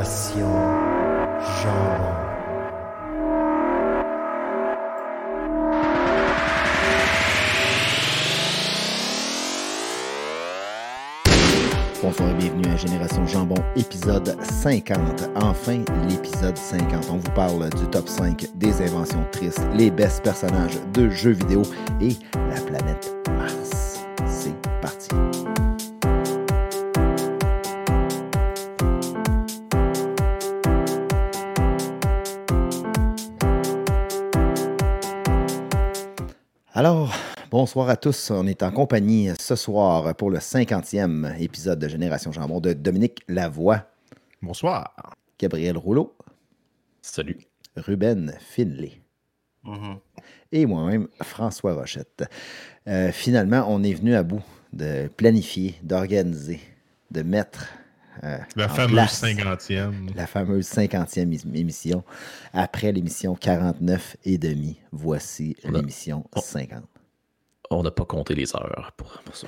Génération Jambon. Bonsoir et bienvenue à Génération Jambon, épisode 50. Enfin, l'épisode 50. On vous parle du top 5 des inventions tristes, les best personnages de jeux vidéo et la planète bonsoir à tous. On est en compagnie ce soir pour le 50e épisode de Génération Jambon de Dominique Lavoie, Bonsoir. Gabriel Rouleau, Salut. Ruben Finlay et moi-même, François Rochette. Euh, finalement, on est venu à bout de planifier, d'organiser, de mettre euh, La fameuse place cinquantième. la fameuse 50e ém- émission. Après l'émission 49 et demi, voici l'émission on- 50. On n'a pas compté les heures pour, pour ça.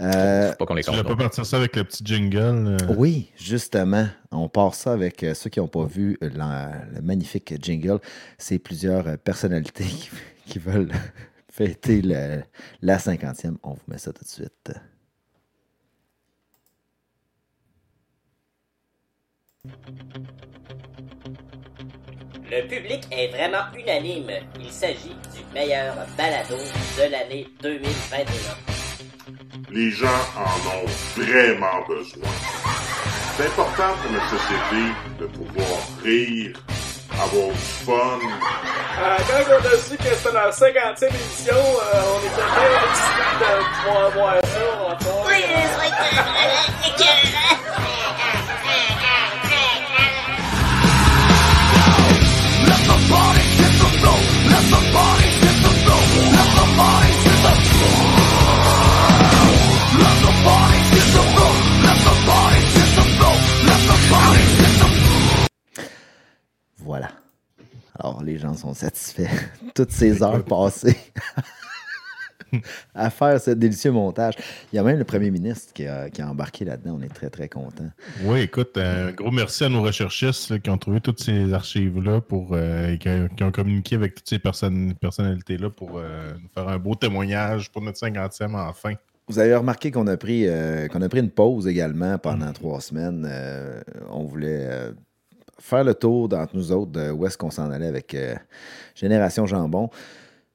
Euh, Faut pas qu'on les compte. pas partir ça avec le petit jingle? euh? Oui, justement, on part ça avec euh, ceux qui n'ont pas vu la- le magnifique jingle. C'est plusieurs euh, personnalités qui, qui veulent fêter le- la 50e. On vous met ça tout de suite. Le public est vraiment unanime. Il s'agit du meilleur balado de l'année 2021. Les gens en ont vraiment besoin. C'est important pour notre société de pouvoir rire, avoir du fun. Euh, quand on a su que c'était la 50e émission, euh, on était bien excités de pouvoir voir ça. encore. Voilà. Alors, les gens sont satisfaits. Toutes ces heures passées à faire ce délicieux montage. Il y a même le premier ministre qui a, qui a embarqué là-dedans. On est très, très contents. Oui, écoute, un gros merci à nos recherchistes là, qui ont trouvé toutes ces archives-là pour euh, et qui, qui ont communiqué avec toutes ces personnes, personnalités-là pour euh, nous faire un beau témoignage pour notre 50e enfin. Vous avez remarqué qu'on a pris euh, qu'on a pris une pause également pendant trois semaines. On voulait faire le tour d'entre nous autres de où est-ce qu'on s'en allait avec euh, Génération Jambon.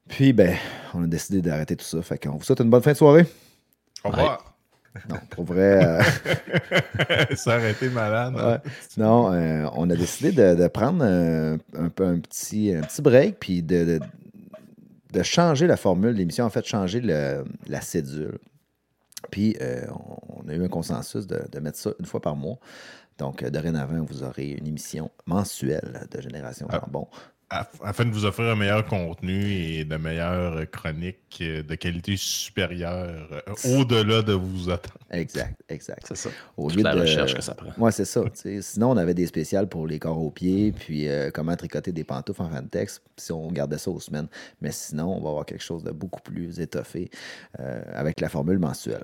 Puis ben, on a décidé d'arrêter tout ça. Fait qu'on vous souhaite une bonne fin de soirée. Au revoir. Non, pour vrai. euh, Ça aurait été malade. hein? Ouais. Non, euh, on a décidé de, de prendre un, un peu un petit, un petit break, puis de, de, de changer la formule d'émission, en fait, changer le- la cédule. Puis, euh, on a eu un consensus de, de mettre ça une fois par mois. Donc, dorénavant, vous aurez une émission mensuelle de Génération Ah. Jambon. Aff- Afin de vous offrir un meilleur contenu et de meilleures chroniques euh, de qualité supérieure, euh, au-delà de vous attendre. Exact, exact. C'est ça. Au Toute lieu la de- recherche que ça prend. Moi, c'est ça. Sinon, on avait des spéciales pour les corps aux pieds, puis euh, comment tricoter des pantoufles en fantex, si on gardait ça aux semaines. Mais sinon, on va avoir quelque chose de beaucoup plus étoffé euh, avec la formule mensuelle.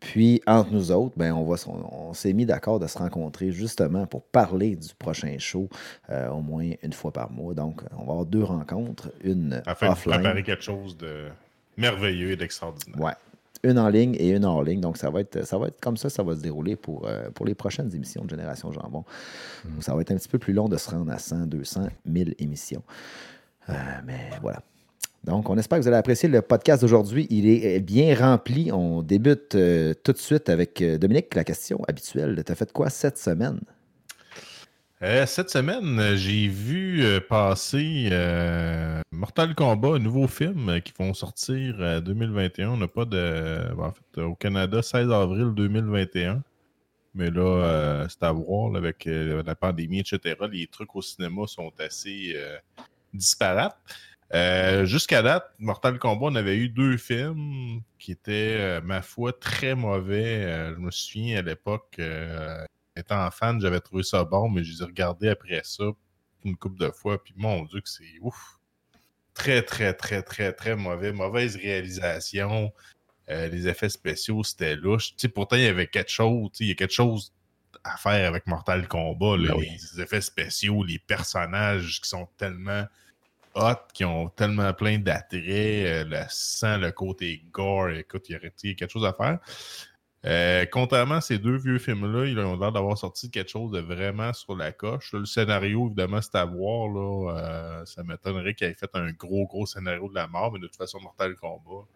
Puis, entre nous autres, ben, on, va on s'est mis d'accord de se rencontrer justement pour parler du prochain show euh, au moins une fois par mois. Donc, on va avoir deux rencontres, une Afin de préparer quelque chose de merveilleux et d'extraordinaire. Ouais. Une en ligne et une hors ligne. Donc, ça va être, ça va être comme ça, ça va se dérouler pour, euh, pour les prochaines émissions de Génération Jambon. Donc, ça va être un petit peu plus long de se rendre à 100, 200, 1000 émissions. Euh, mais voilà. Donc, on espère que vous allez apprécier le podcast d'aujourd'hui. Il est bien rempli. On débute euh, tout de suite avec euh, Dominique, la question habituelle. Tu as fait quoi cette semaine? Euh, cette semaine, euh, j'ai vu euh, passer euh, Mortal Kombat, un nouveau film euh, qui vont sortir euh, 2021. On n'a pas de. en fait, au Canada, 16 avril 2021. Mais là, euh, c'est à voir avec euh, la pandémie, etc. Les trucs au cinéma sont assez euh, disparates. Euh, Jusqu'à date, Mortal Kombat, on avait eu deux films qui étaient, euh, ma foi, très mauvais. Euh, je me souviens à l'époque, étant fan, j'avais trouvé ça bon, mais je les ai regardés après ça une couple de fois, puis mon Dieu, que c'est ouf. Très, très, très, très, très mauvais. Mauvaise réalisation. Les effets spéciaux, c'était louche. Pourtant, il y avait quelque chose, il y a quelque chose à faire avec Mortal Kombat. là. Ben oui. Les effets spéciaux, les personnages qui sont tellement hot, qui ont tellement plein d'attraits, euh, le sang, le côté gore. Écoute, il y aurait quelque chose à faire. Euh, contrairement à ces deux vieux films-là, ils ont l'air d'avoir sorti quelque chose de vraiment sur la coche. Le scénario, évidemment, c'est à voir. Là, Euh, ça m'étonnerait qu'ils aient fait un gros, gros scénario de la mort, mais de toute façon, Mortal Kombat,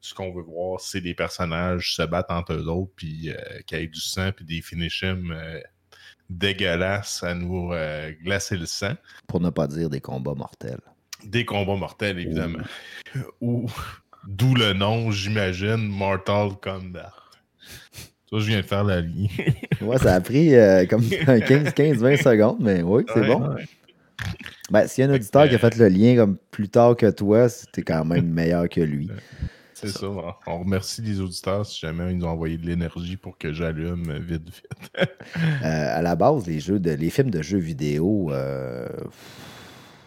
ce qu'on veut voir, c'est des personnages se battent entre eux autres, puis qu'il y ait du sang, puis des finishims dégueulasses à nous glacer le sang. Pour ne pas dire des combats mortels. Des combats mortels, évidemment. Ou, d'où le nom, j'imagine, Mortal Kombat. Ça, je viens de faire la ligne. Ouais, ça a pris euh, comme 15-20 secondes, mais oui, c'est Ouais, bon. Ben, s'il y a un auditeur qui a fait le lien comme plus tard que toi, c'était quand même meilleur que lui. C'est ça. On- On remercie les auditeurs si jamais ils nous ont envoyé de l'énergie pour que j'allume euh, vite, vite. Euh, à la base, les jeux de, les films de jeux vidéo, euh,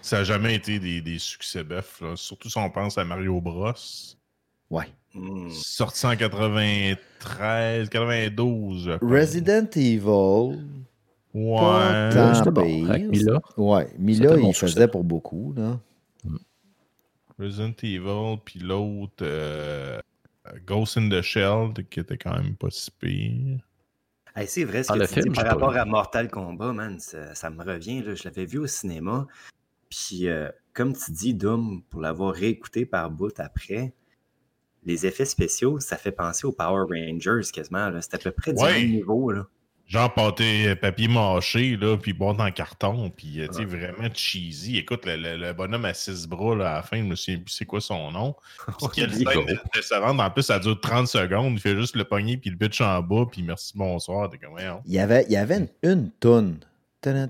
Ça n'a jamais été des, des succès bœufs, là. surtout si on pense à Mario Bros. ouais. Sorti en 93, 92. je pense. Resident Evil, Ouais. bon. Avec Mila. Ouais, Mila, bon il succès. faisait pour beaucoup. Là. Resident Evil, puis l'autre, euh, Ghost in the Shell, qui était quand même pas si pire. Hey, c'est vrai, ce Ah, que le tu film, dis par pas rapport vu. à Mortal Kombat, man, ça, ça me revient. Là, je l'avais vu au cinéma. Puis, euh, comme tu dis, Doom, pour l'avoir réécouté par bout après, les effets spéciaux, ça fait penser aux Power Rangers quasiment. C'est à peu près du Ouais. même niveau. Là. Genre pâté papier mâché, là, puis boîte en carton, puis euh, tu sais, vraiment cheesy. Écoute, le, le- le bonhomme à six bras, là, à la fin, je me souviens plus c'est quoi son nom. Quelle scène décevante. En plus, ça dure 30 secondes. Il fait juste le pogner, puis le bitch en bas, puis merci, bonsoir. T'es comme. Il y avait, il y avait une, une toune. La,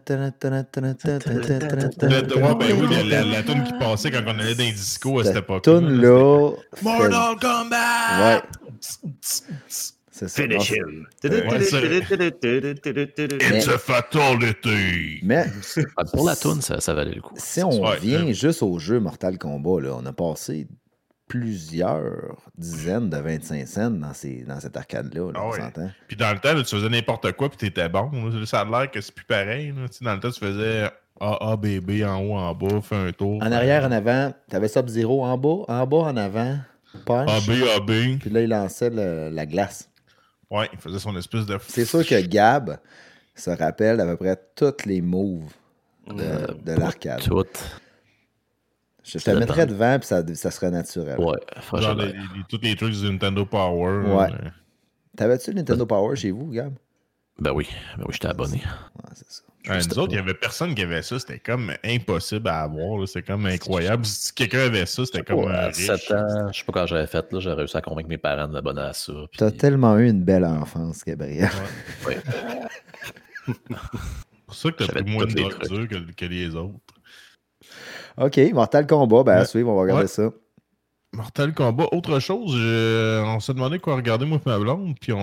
tune qui passait quand on allait dans les discos à cette époque. toune-là. fait- Mortal Kombat! Ouais. C'est ça. Non, c'est- him. It's a fatality! Mais Pour la toune, ça, ça valait le coup. si on revient juste au jeu Mortal Kombat, là, on a passé plusieurs dizaines de 25 cents dans, ces, dans cette arcade-là. là, Ah? Puis dans le temps, là, tu faisais n'importe quoi, puis t'étais bon. là. Ça a l'air que c'est plus pareil. là. Tu sais, Dans le temps, tu faisais A, A, B, B en haut, en bas, fais un tour. En arrière, en avant, t'avais Sub-Zero en bas, en bas, en avant, punch. A, B, A, B. Puis là, il lançait le- la glace. Ouais, il faisait son espèce de. C'est sûr que Gab se rappelle à peu près tous les moves de, de l'arcade. Tout. Je te Ça mettrais devant, puis ça, ça serait naturel. Ouais, Genre franchement. les, les- tous les trucs du Nintendo Power. Ouais. euh, T'avais-tu le Nintendo Power chez vous, Gab? Ben oui, ben oui, j'étais abonné. Ouais, c'est ça. Ouais, nous autres, il pas. n'y avait personne qui avait ça. C'était comme impossible à avoir. C'était comme incroyable. Si quelqu'un avait ça, c'était comme un à riche. 7 ans, je sais pas quand j'avais fait, là, j'ai réussi à convaincre mes parents de m'abonner à ça. puis- T'as tellement eu une belle enfance, Gabriel. Ouais. C'est pour ça que t'as pris moins de que les autres. OK, Mortal Kombat, ben à Ouais. suivre, on va regarder Ouais. ça. Mortal Kombat, autre chose, je- on s'est demandé quoi regarder, moi et ma blonde, puis on,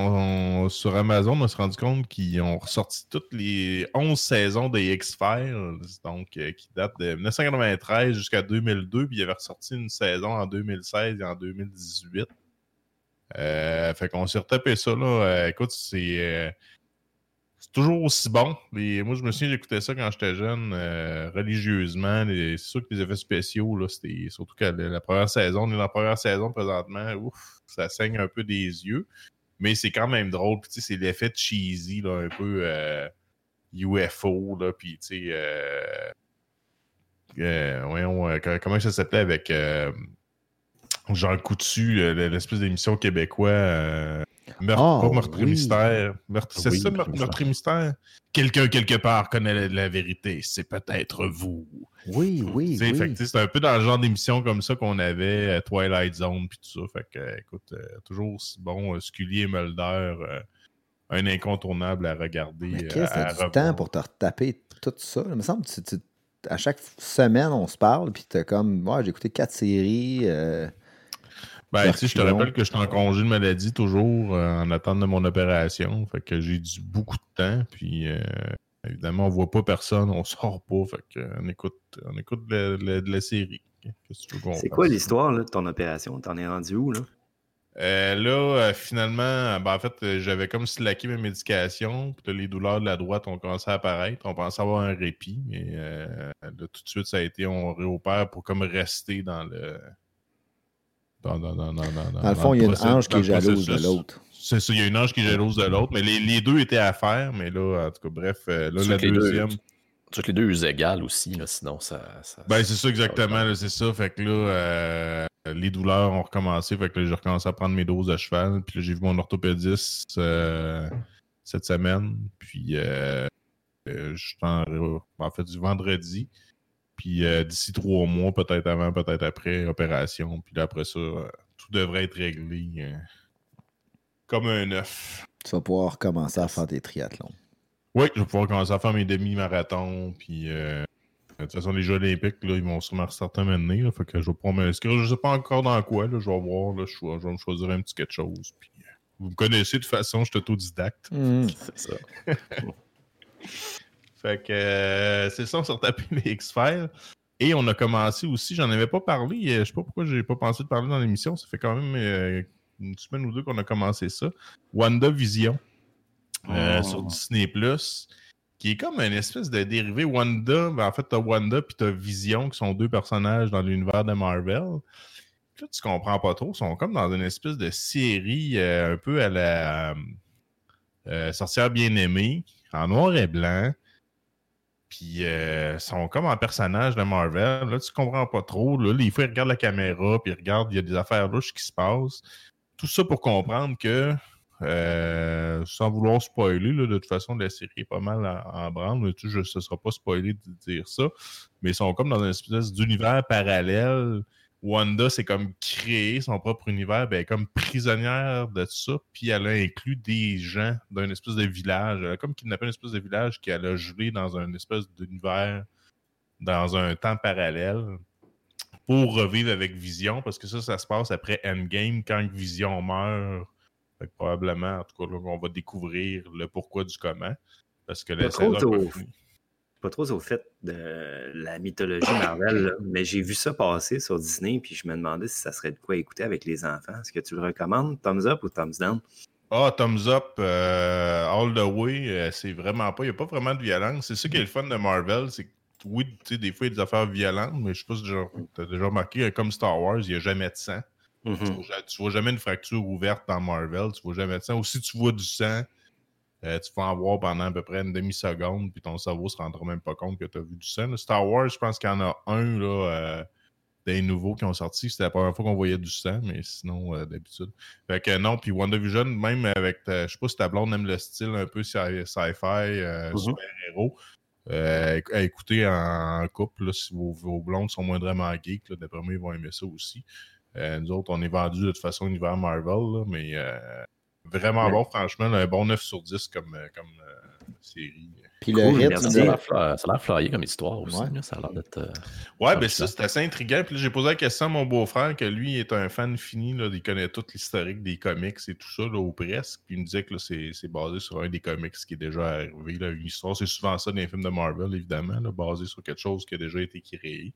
on- sur Amazon, on s'est rendu compte qu'ils ont ressorti toutes les 11 saisons des X-Files, donc euh, qui datent de 1993 jusqu'à 2002, puis il avait ressorti une saison en 2016 et en 2018. Euh, fait qu'on s'est retapé ça, là. Euh, écoute, c'est... euh, toujours aussi bon. Moi, je me souviens, j'écoutais ça quand j'étais jeune, euh, religieusement. C'est sûr que les effets spéciaux, là, surtout que la, première saison, la première saison présentement, ouf, ça saigne un peu des yeux. Mais c'est quand même drôle. Puis, c'est l'effet cheesy, là, un peu euh, UFO, là, puis, tu sais, euh, euh, euh, comment ça s'appelait avec euh, Jean Coutu, euh, l'espèce d'émission québécois. Meurtre, Ah, pas meurtre et oui. mystère. Meurtre, c'est Oui, ça, meurtre mystère? Quelqu'un, quelque part, connaît la, la vérité. C'est peut-être vous. Oui, oui, fait que, oui. C'est un peu dans le genre d'émission comme ça qu'on avait, euh, Twilight Zone, puis tout ça. Fait que, euh, écoute, euh, toujours bon, euh, Scully et Mulder, euh, un incontournable à regarder. Mais à t'as du revoir. temps pour te retaper tout ça? Il me semble que tu- tu- à chaque semaine, on se parle, puis t'as comme, ouais, j'ai écouté quatre séries. Ben, tu je te rappelle que je suis en congé de maladie toujours euh, en attente de mon opération. Fait que j'ai du beaucoup de temps. Puis, euh, évidemment, on voit pas personne, on sort pas. Fait que, euh, on écoute, on écoute de, de la série. Qu'on C'est quoi l'histoire de ton opération? T'en es rendu où, là? Euh, là, finalement, ben, en fait, j'avais comme slacké mes médications. Puis les douleurs de la droite ont commencé à apparaître. On pensait avoir un répit, mais là, tout de suite, ça a été on réopère pour comme rester dans le. Dans, dans, dans, dans, dans, Dans le fond, il y a une ange qui est jalouse de l'autre. C'est ça, il y a une ange qui est jalouse de l'autre, mais les, les deux étaient à faire, mais là, en tout cas, bref, euh, là, la que les deux- deuxième. Toutes les deux égales aussi, là, sinon ça. ça- Ben, c'est ça, exactement, c'est ça. Fait que là, euh, les douleurs ont recommencé, fait que là, j'ai recommencé à prendre mes doses de cheval, puis là, j'ai vu mon orthopédiste euh, cette semaine, puis euh, euh, je suis en, en fait du vendredi, puis euh, d'ici trois mois, peut-être avant, peut-être après, opération, puis là, après ça, euh, tout devrait être réglé euh, comme un œuf. Tu vas pouvoir recommencer à faire des triathlons. Oui, je vais pouvoir commencer à faire mes demi-marathons. Puis, de toute façon, les Jeux Olympiques, là, ils vont sûrement restarter maintenant. Là, fait que je vais pouvoir m'inscrire. Je sais pas encore dans quoi. Là, je vais voir. Là, je, vais, je vais me choisir un petit quelque chose. Puis, vous me connaissez de toute façon, je suis autodidacte. C'est ça. Fait que euh, c'est ça, on s'est retapé les X-Files. Et on a commencé aussi, j'en avais pas parlé, euh, je sais pas pourquoi j'ai pas pensé de parler dans l'émission, ça fait quand même euh, une semaine ou deux qu'on a commencé ça. WandaVision euh, Oh. sur Disney Plus, qui est comme une espèce de dérivé. Wanda, ben, en fait, t'as Wanda puis t'as Vision, qui sont deux personnages dans l'univers de Marvel. Là, tu comprends pas trop, ils sont comme dans une espèce de série euh, un peu à la Sorcière bien-aimée, en noir et blanc. Puis euh, sont comme en personnage de Marvel. Là, tu comprends pas trop. Là, des fois, ils regardent la caméra, puis ils regardent, il y a des affaires louches qui se passent. Tout ça pour comprendre que, euh, sans vouloir spoiler, là, de toute façon, la série est pas mal en, en branle. mais Tu je, ce sera pas spoilé de dire ça. Mais ils sont comme dans une espèce d'univers parallèle. Wanda, c'est comme créer son propre univers, ben, elle est comme prisonnière de ça, puis elle a inclus des gens d'un espèce de village. Elle a comme kidnappé une espèce de village qu'elle a gelé dans un espèce d'univers, dans un temps parallèle, pour revivre avec Vision, parce que ça, ça se passe après Endgame, quand Vision meurt. Fait que probablement, en tout cas, là, on va découvrir le pourquoi du comment. Parce que la saison pas trop au fait de la mythologie Marvel, là, mais j'ai vu ça passer sur Disney, puis je me demandais si ça serait de quoi écouter avec les enfants. Est-ce que tu le recommandes, thumbs up ou thumbs down? Ah, thumbs up, euh, all the way, euh, c'est vraiment pas. Il n'y a pas vraiment de violence. C'est ça qui est le fun de Marvel, c'est que oui, tu sais, des fois, il y a des affaires violentes, mais je sais pas si tu as déjà remarqué, euh, comme Star Wars, il n'y a jamais de sang. Tu vois ja- Tu vois jamais une fracture ouverte dans Marvel, tu vois jamais de sang. Ou si tu vois du sang, euh, tu vas en voir pendant à peu près une demi-seconde, puis ton cerveau se rendra même pas compte que tu as vu du sang. là. Star Wars, je pense qu'il y en a un là, euh, des nouveaux qui ont sorti. C'était la première fois qu'on voyait du sang, mais sinon, euh, d'habitude. Fait que non, puis WandaVision, même avec, ta- je sais pas si ta blonde aime le style un peu sci- sci-fi, Mhm. super-héros. À écouter en couple, là, si vos, vos blondes sont moindrement geeks, d'après moi, ils vont aimer ça aussi. Nous autres, on est vendus de toute façon univers Marvel, là, mais vraiment Ouais. bon, franchement, un bon 9 sur 10 comme, euh, comme euh, série. Puis le rythme, merci. Ça a l'air flyé comme histoire aussi. Ouais. là. Ça a l'air d'être. euh, Ouais, ben ça, c'est assez intriguant. Puis là, j'ai posé la question à mon beau-frère, que lui est un fan fini, là, il connaît tout l'historique des comics et tout ça, là, ou presque. Puis il me disait que c'est c'est basé sur un des comics qui est déjà arrivé, là, une histoire. C'est souvent ça dans les films de Marvel, évidemment, là, basé sur quelque chose qui a déjà été créé.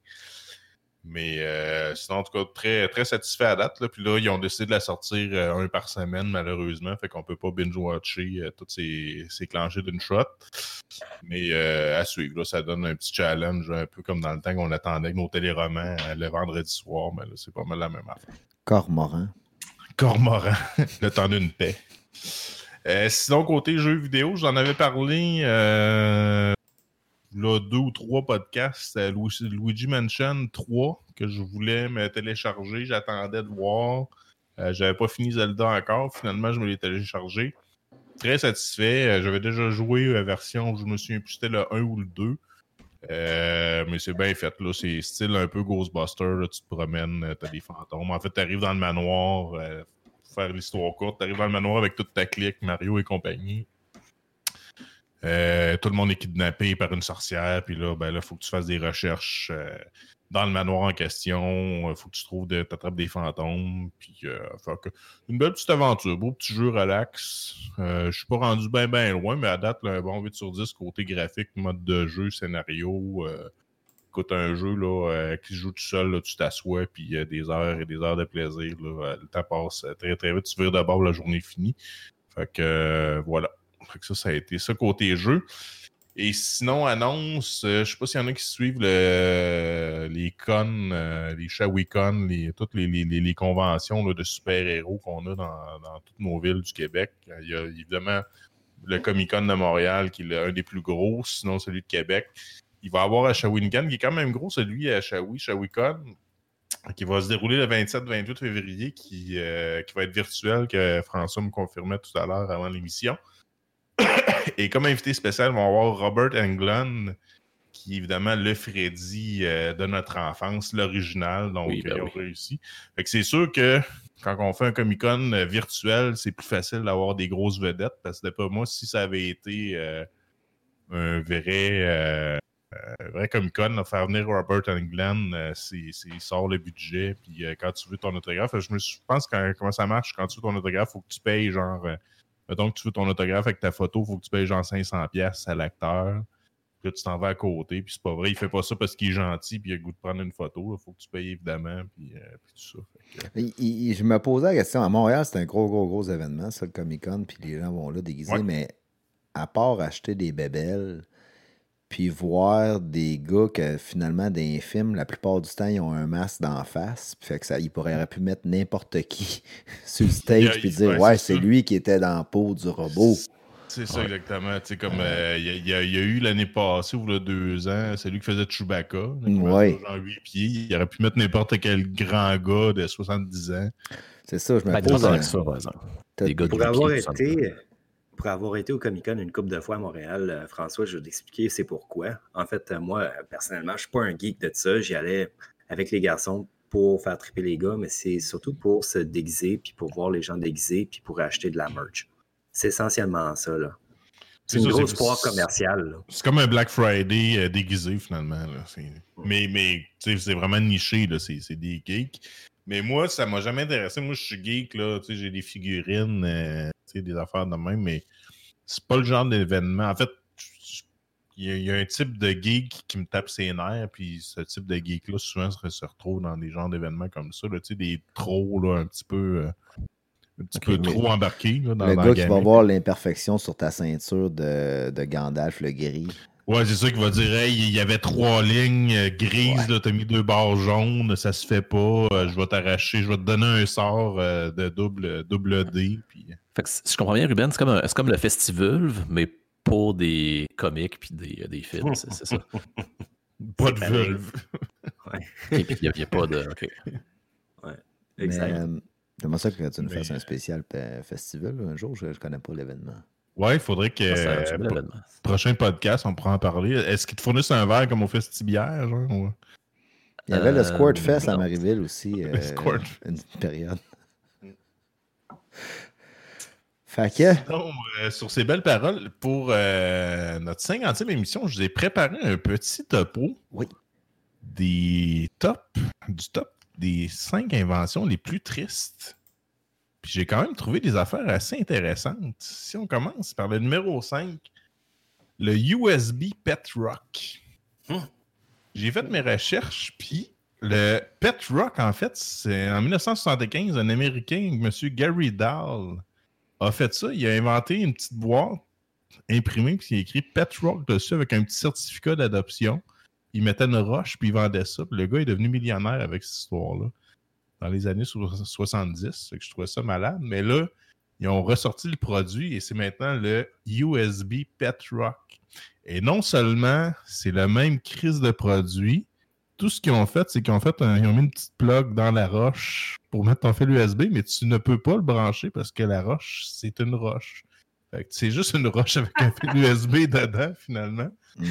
Mais euh, sinon, en tout cas, très, très satisfait à date. Là. Puis là, ils ont décidé de la sortir euh, un par semaine, malheureusement. Fait qu'on peut pas binge-watcher euh, toutes ces, ces d'une shot. Mais euh, à suivre, là, ça donne un petit challenge, un peu comme dans le temps qu'on attendait avec nos téléromans le vendredi soir. Mais là, c'est pas mal la même affaire. Cormoran. Cormoran, le temps d'une paix. Sinon, côté jeux vidéo, j'en avais parlé là, deux ou trois podcasts. euh, Luigi, Mansion 3 que je voulais me télécharger. J'attendais de voir. Euh, J'avais pas fini Zelda encore. Finalement, je me l'ai téléchargé. Très satisfait. Euh, J'avais déjà joué la version, je me plus, c'était le 1 ou le 2. Euh, mais c'est bien fait. C'est style un peu Ghostbuster. Tu te promènes, euh, t'as des fantômes. En fait, t'arrives dans le manoir, pour faire l'histoire courte, t'arrives dans le manoir avec toute ta clique, Mario et compagnie. Euh, tout le monde est kidnappé par une sorcière, puis là, ben là, faut que tu fasses des recherches euh, dans le manoir en question. Il faut que tu trouves, de, t'attrapes des fantômes, puis euh, une belle petite aventure, beau petit jeu relax. Euh, je suis pas rendu bien bien loin, mais à date, un bon 8 sur 10 côté graphique, mode de jeu, scénario. euh, écoute un jeu là, euh, qui se joue tout seul, là, tu t'assois, puis des heures et des heures de plaisir. Euh, le temps passe euh, très très vite, tu vires d'abord la journée finie. Fait que euh, voilà. Que ça, ça a été ça côté jeu. Et sinon, annonce, euh, je sais pas s'il y en a qui suivent le, les cons, euh, les Shawicon, toutes les, conventions de super-héros qu'on a dans, toutes nos villes du Québec. Il y a évidemment le Comic-Con de Montréal qui est un des plus gros, sinon celui de Québec. Il va avoir à Shawinigan, qui est quand même gros, celui à Shawi, Shawicon, qui va se dérouler le 27-28 février, qui, euh, qui va être virtuel, que François me confirmait tout à l'heure avant l'émission. Et comme invité spécial, on va avoir Robert Englund, qui est évidemment le Freddy euh, de notre enfance, l'original, donc Oui, ben euh, ils ont oui. réussi. Fait que c'est sûr que quand on fait un Comic-Con euh, virtuel, c'est plus facile d'avoir des grosses vedettes, parce que d'après moi, si ça avait été euh, un vrai, euh, vrai Comic-Con, là, faire venir Robert Englund, c'est, il sort le budget, puis quand tu veux ton autographe, je me suis- pense que comment ça marche, quand tu veux ton autographe, il faut que tu payes genre, mettons que tu veux ton autographe avec ta photo, il faut que tu payes genre 500$ piastres à l'acteur. Puis là, tu t'en vas à côté, puis c'est pas vrai, il fait pas ça parce qu'il est gentil, puis il a le goût de prendre une photo. Il faut que tu payes évidemment, puis, euh, puis tout ça. Fait que, Il- il- je me posais la question. À Montréal, c'est un gros, gros, gros événement, ça, le Comic Con, puis les gens vont là déguisés, Ouais. mais à part acheter des bébelles, puis voir des gars que finalement, dans les films, la plupart du temps, ils ont un masque d'en face, puis fait que ça, ils pourraient pu mettre n'importe qui sur le stage, puis dire ouais, Ouais, c'est c'est lui qui était dans la peau du robot. C'est ça, exactement. Tu sais, comme euh, il y, a- y y eu l'année passée, ou là, deux ans, celui qui faisait Chewbacca. Ouais. faisait genre 8 pieds. Il aurait pu mettre n'importe quel grand gars de 70 ans. C'est ça, je me pose. pas ça, par exemple. Des gars de Pour avoir, pieds, ça me été, pour avoir été au Comic Con une couple de fois à Montréal, euh, François, je vais t'expliquer c'est pourquoi. En fait, euh, moi, euh, personnellement, je suis pas un geek de ça. J'y allais avec les garçons pour faire triper les gars, mais c'est surtout pour se déguiser, puis pour voir les gens déguisés, puis pour acheter de la merch. C'est essentiellement ça, là. C'est une ça, grosse foire commerciale. C'est comme un Black Friday euh, déguisé, finalement. là. Mais, mais c'est vraiment niché, là. C'est des geeks. Mais moi, ça m'a jamais intéressé. Moi, je suis geek, là. Tu sais, j'ai des figurines, euh, tu sais, des affaires de même, mais c'est pas le genre d'événement. En fait, il y, a- il y a un type de geek qui me tape ses nerfs, puis ce type de geek-là, souvent, se, se retrouve dans des genres d'événements comme ça, là. Tu sais, des trolls, là, un petit peu... euh, un petit peu trop embarqués là, dans le gars qui va voir l'imperfection sur ta ceinture de, de Gandalf le gris. Ouais, c'est ça qui va dire Hey, il y avait trois lignes euh, grises, t'as mis deux barres jaunes, ça se fait pas, euh, je vais t'arracher, je vais te donner un sort euh, de double, double D. Puis... Fait que si je comprends bien, Ruben, c'est comme, un- c'est comme le festival, mais pour des comics puis des, des films, c'est ça. Pas de vulve. Et puis il n'y a, pas de. ok. Mais Exact. euh, ça que tu nous fasses un spécial festival un jour? Je ne connais pas l'événement. Ouais, il faudrait que Ça, euh, événement. prochain podcast, on pourra en parler. Est-ce qu'ils te fournissent un verre comme au festibiaire, genre? ou- Il y avait le Euh, Squirt Fest à. Marieville aussi. euh, Squirt. Une période. Fait que, Donc, euh, sur ces belles paroles, pour euh, notre 50e émission, je vous ai préparé un petit topo. Oui. Des tops, du top des cinq inventions les plus tristes. Puis j'ai quand même trouvé des affaires assez intéressantes. Si on commence par le numéro 5, le USB Pet Rock. Hmm. J'ai fait mes recherches, puis le Pet Rock, en fait, c'est en 1975, un Américain, M. Gary Dahl, a fait ça. Il a inventé une petite boîte imprimée, puis il a écrit Pet Rock dessus avec un petit certificat d'adoption. Il mettait une roche, puis il vendait ça. Puis le gars est devenu millionnaire avec cette histoire-là. Dans les années so- 70. Fait que je trouvais ça malade. Mais là, ils ont ressorti le produit et c'est maintenant le USB Pet Rock. Et non seulement c'est le même crise de produit, tout ce qu'ils ont fait, c'est qu'ils ont fait un- ils ont mis une petite plug dans la roche pour mettre ton fil USB, mais tu ne peux pas le brancher parce que la roche, c'est une roche. C'est juste une roche avec un fil USB dedans, finalement. mm,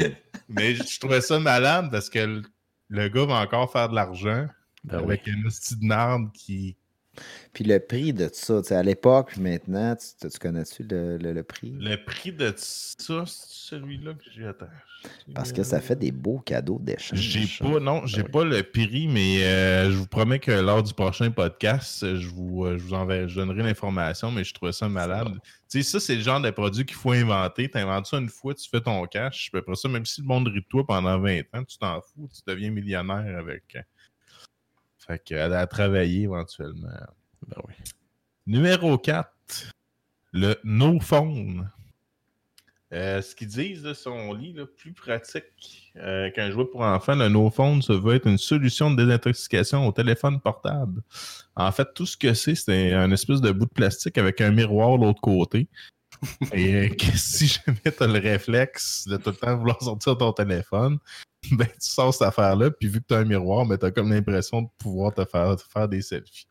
Mais je trouvais ça malade parce que le, le gars va encore faire de l'argent Ben oui. avec une petite narde qui, Puis le prix de ça, tu sais, à l'époque, maintenant, tu, tu connais-tu le, le- le prix? Le prix de ça, c'est celui-là que j'ai atteint. Parce que ça fait des beaux cadeaux d'échange. J'ai pas, non, j'ai Ben oui. pas le prix, mais euh, je vous promets que lors du prochain podcast, je vous, euh, je vous enverrai, je donnerai l'information, mais je trouvais ça malade. Tu sais, ça, c'est le genre de produit qu'il faut inventer. Tu inventes ça une fois, tu fais ton cash. Puis après ça, même si le monde rit de toi pendant 20 ans, tu t'en fous, tu deviens millionnaire avec. Fait que, à, à travailler éventuellement. Ben oui. Numéro 4, le No Phone. Euh, ce qu'ils disent, là, si on lit, là, plus pratique euh, qu'un jouet pour enfants, le No Phone se veut être une solution de désintoxication au téléphone portable. En fait, tout ce que c'est, c'est un espèce de bout de plastique avec un miroir de l'autre côté. Et euh, que si jamais tu as le réflexe de tout le temps vouloir sortir ton téléphone, ben, tu sors cette affaire-là, puis vu que tu as un miroir, ben, tu as comme l'impression de pouvoir te faire, te faire des selfies.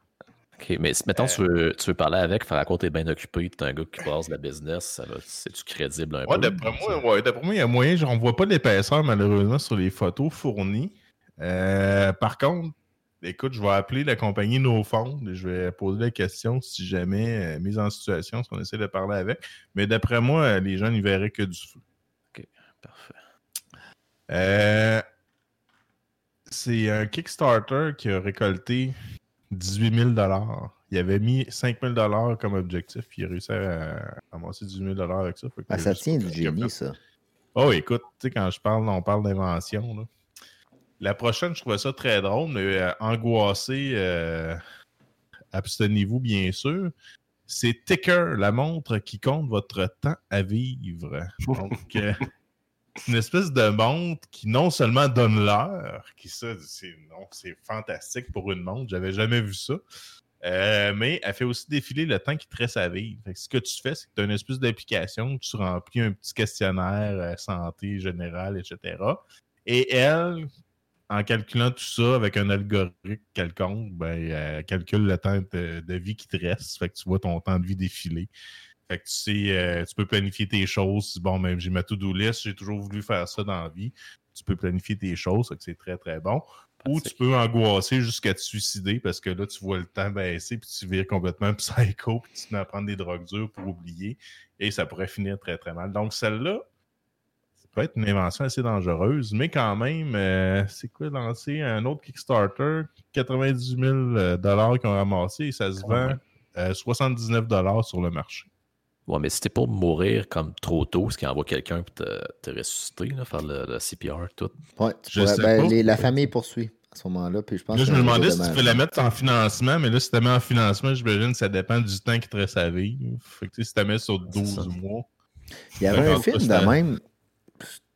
OK, mais si, mettons, Euh. tu, veux, tu veux parler avec, faire à côté t'es bien occupé, t'es un gars qui passe de la business, c'est-tu crédible un Ouais, peu? d'après moi, ouais, d'après moi, il y a moyen. On ne voit pas l'épaisseur, malheureusement, sur les photos fournies. Euh, par contre, écoute, je vais appeler la compagnie No Fond et je vais poser la question si jamais euh, mise en situation, si on essaie de parler avec. Mais d'après moi, euh, les gens n'y verraient que du feu. Parfait. Euh, c'est un Kickstarter qui a récolté 18 000 Il avait mis 5 000 comme objectif, puis il a réussi à ramasser 18 000 avec ça. Ah, ça tient du génie, ça. Oh, écoute, tu sais, quand je parle, on parle d'invention. là. La prochaine, je trouvais ça très drôle, mais euh, angoissé, euh, abstenez-vous, bien sûr. C'est Ticker, la montre qui compte votre temps à vivre. Donc, euh, c'est une espèce de montre qui non seulement donne l'heure, qui ça, c'est non, c'est fantastique pour une montre, j'avais jamais vu ça. Euh, mais elle fait aussi défiler le temps qui te reste à vivre. Ce que tu fais, c'est que tu as une espèce d'application, tu remplis un petit questionnaire euh, santé générale, etc. Et elle, en calculant tout ça avec un algorithme quelconque, ben, elle calcule le temps de, de vie qui te reste. Fait que tu vois ton temps de vie défiler. Fait que tu sais, euh, tu peux planifier tes choses. Bon, même j'ai ma to-do list, j'ai toujours voulu faire ça dans la vie. Tu peux planifier tes choses, fait que c'est très très bon. Ou tu peux angoisser jusqu'à te suicider parce que là, tu vois le temps baisser puis tu vires complètement psycho puis tu te mets à prendre des drogues dures pour oublier et ça pourrait finir très très mal. Donc celle-là, peut être une invention assez dangereuse, mais quand même, euh, c'est quoi lancer un autre Kickstarter, 98 000 euh, dollars qu'ils ont ramassé et ça se vend euh, 79 dollars sur le marché. Ouais, mais si t'es pour mourir comme trop tôt, ce qui envoie quelqu'un pour te, te ressusciter, là, faire le, le CPR, tout. Ouais, tu Je pourrais- sais ben, pas. les- la famille poursuit à ce moment-là. Puis je pense Là, je me demandais si tu peux la mettre en financement, mais là, si tu la mets en financement, j'imagine que ça dépend du temps qui te reste à vivre. Fait que tu sais, si tu la mets sur C'est 12 ça. mois. Il y avait un film de c'était- même,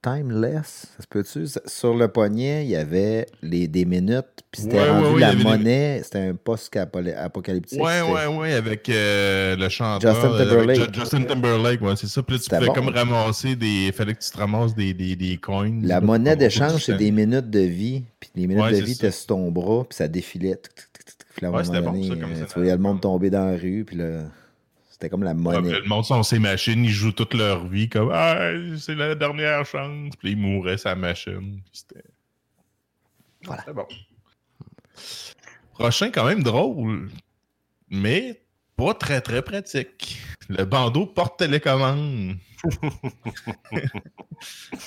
Timeless, ça se peut-tu? Sur le poignet, il y avait les, des minutes, puis c'était Ouais, ouais, rendu ouais, la des- monnaie, c'était un post-apocalyptique. Ouais, c'était- ouais, ouais, avec euh, le chanteur. Justin avec Timberlake. Ju- Justin Timberlake, ouais, c'est ça. Puis là, tu pouvais bon. comme ramasser des. Fallait que tu te ramasses des, des, des coins. La là, monnaie d'échange, c'est des minutes de vie, puis les minutes Ouais, de vie étaient sur ton bras, puis ça défilait. Puis là, à un Ouais, moment c'était bon, donné, ça, comme ça. tu voyais le monde tomber dans la rue, puis là, c'était comme la monnaie. le monde sont ces machines, ils jouent toute leur vie comme Ah, c'est la dernière chance. Puis ils mouraient sa machine. C'était. Voilà. Bon. Prochain, quand même drôle, mais pas très très pratique. Le bandeau porte-télécommande.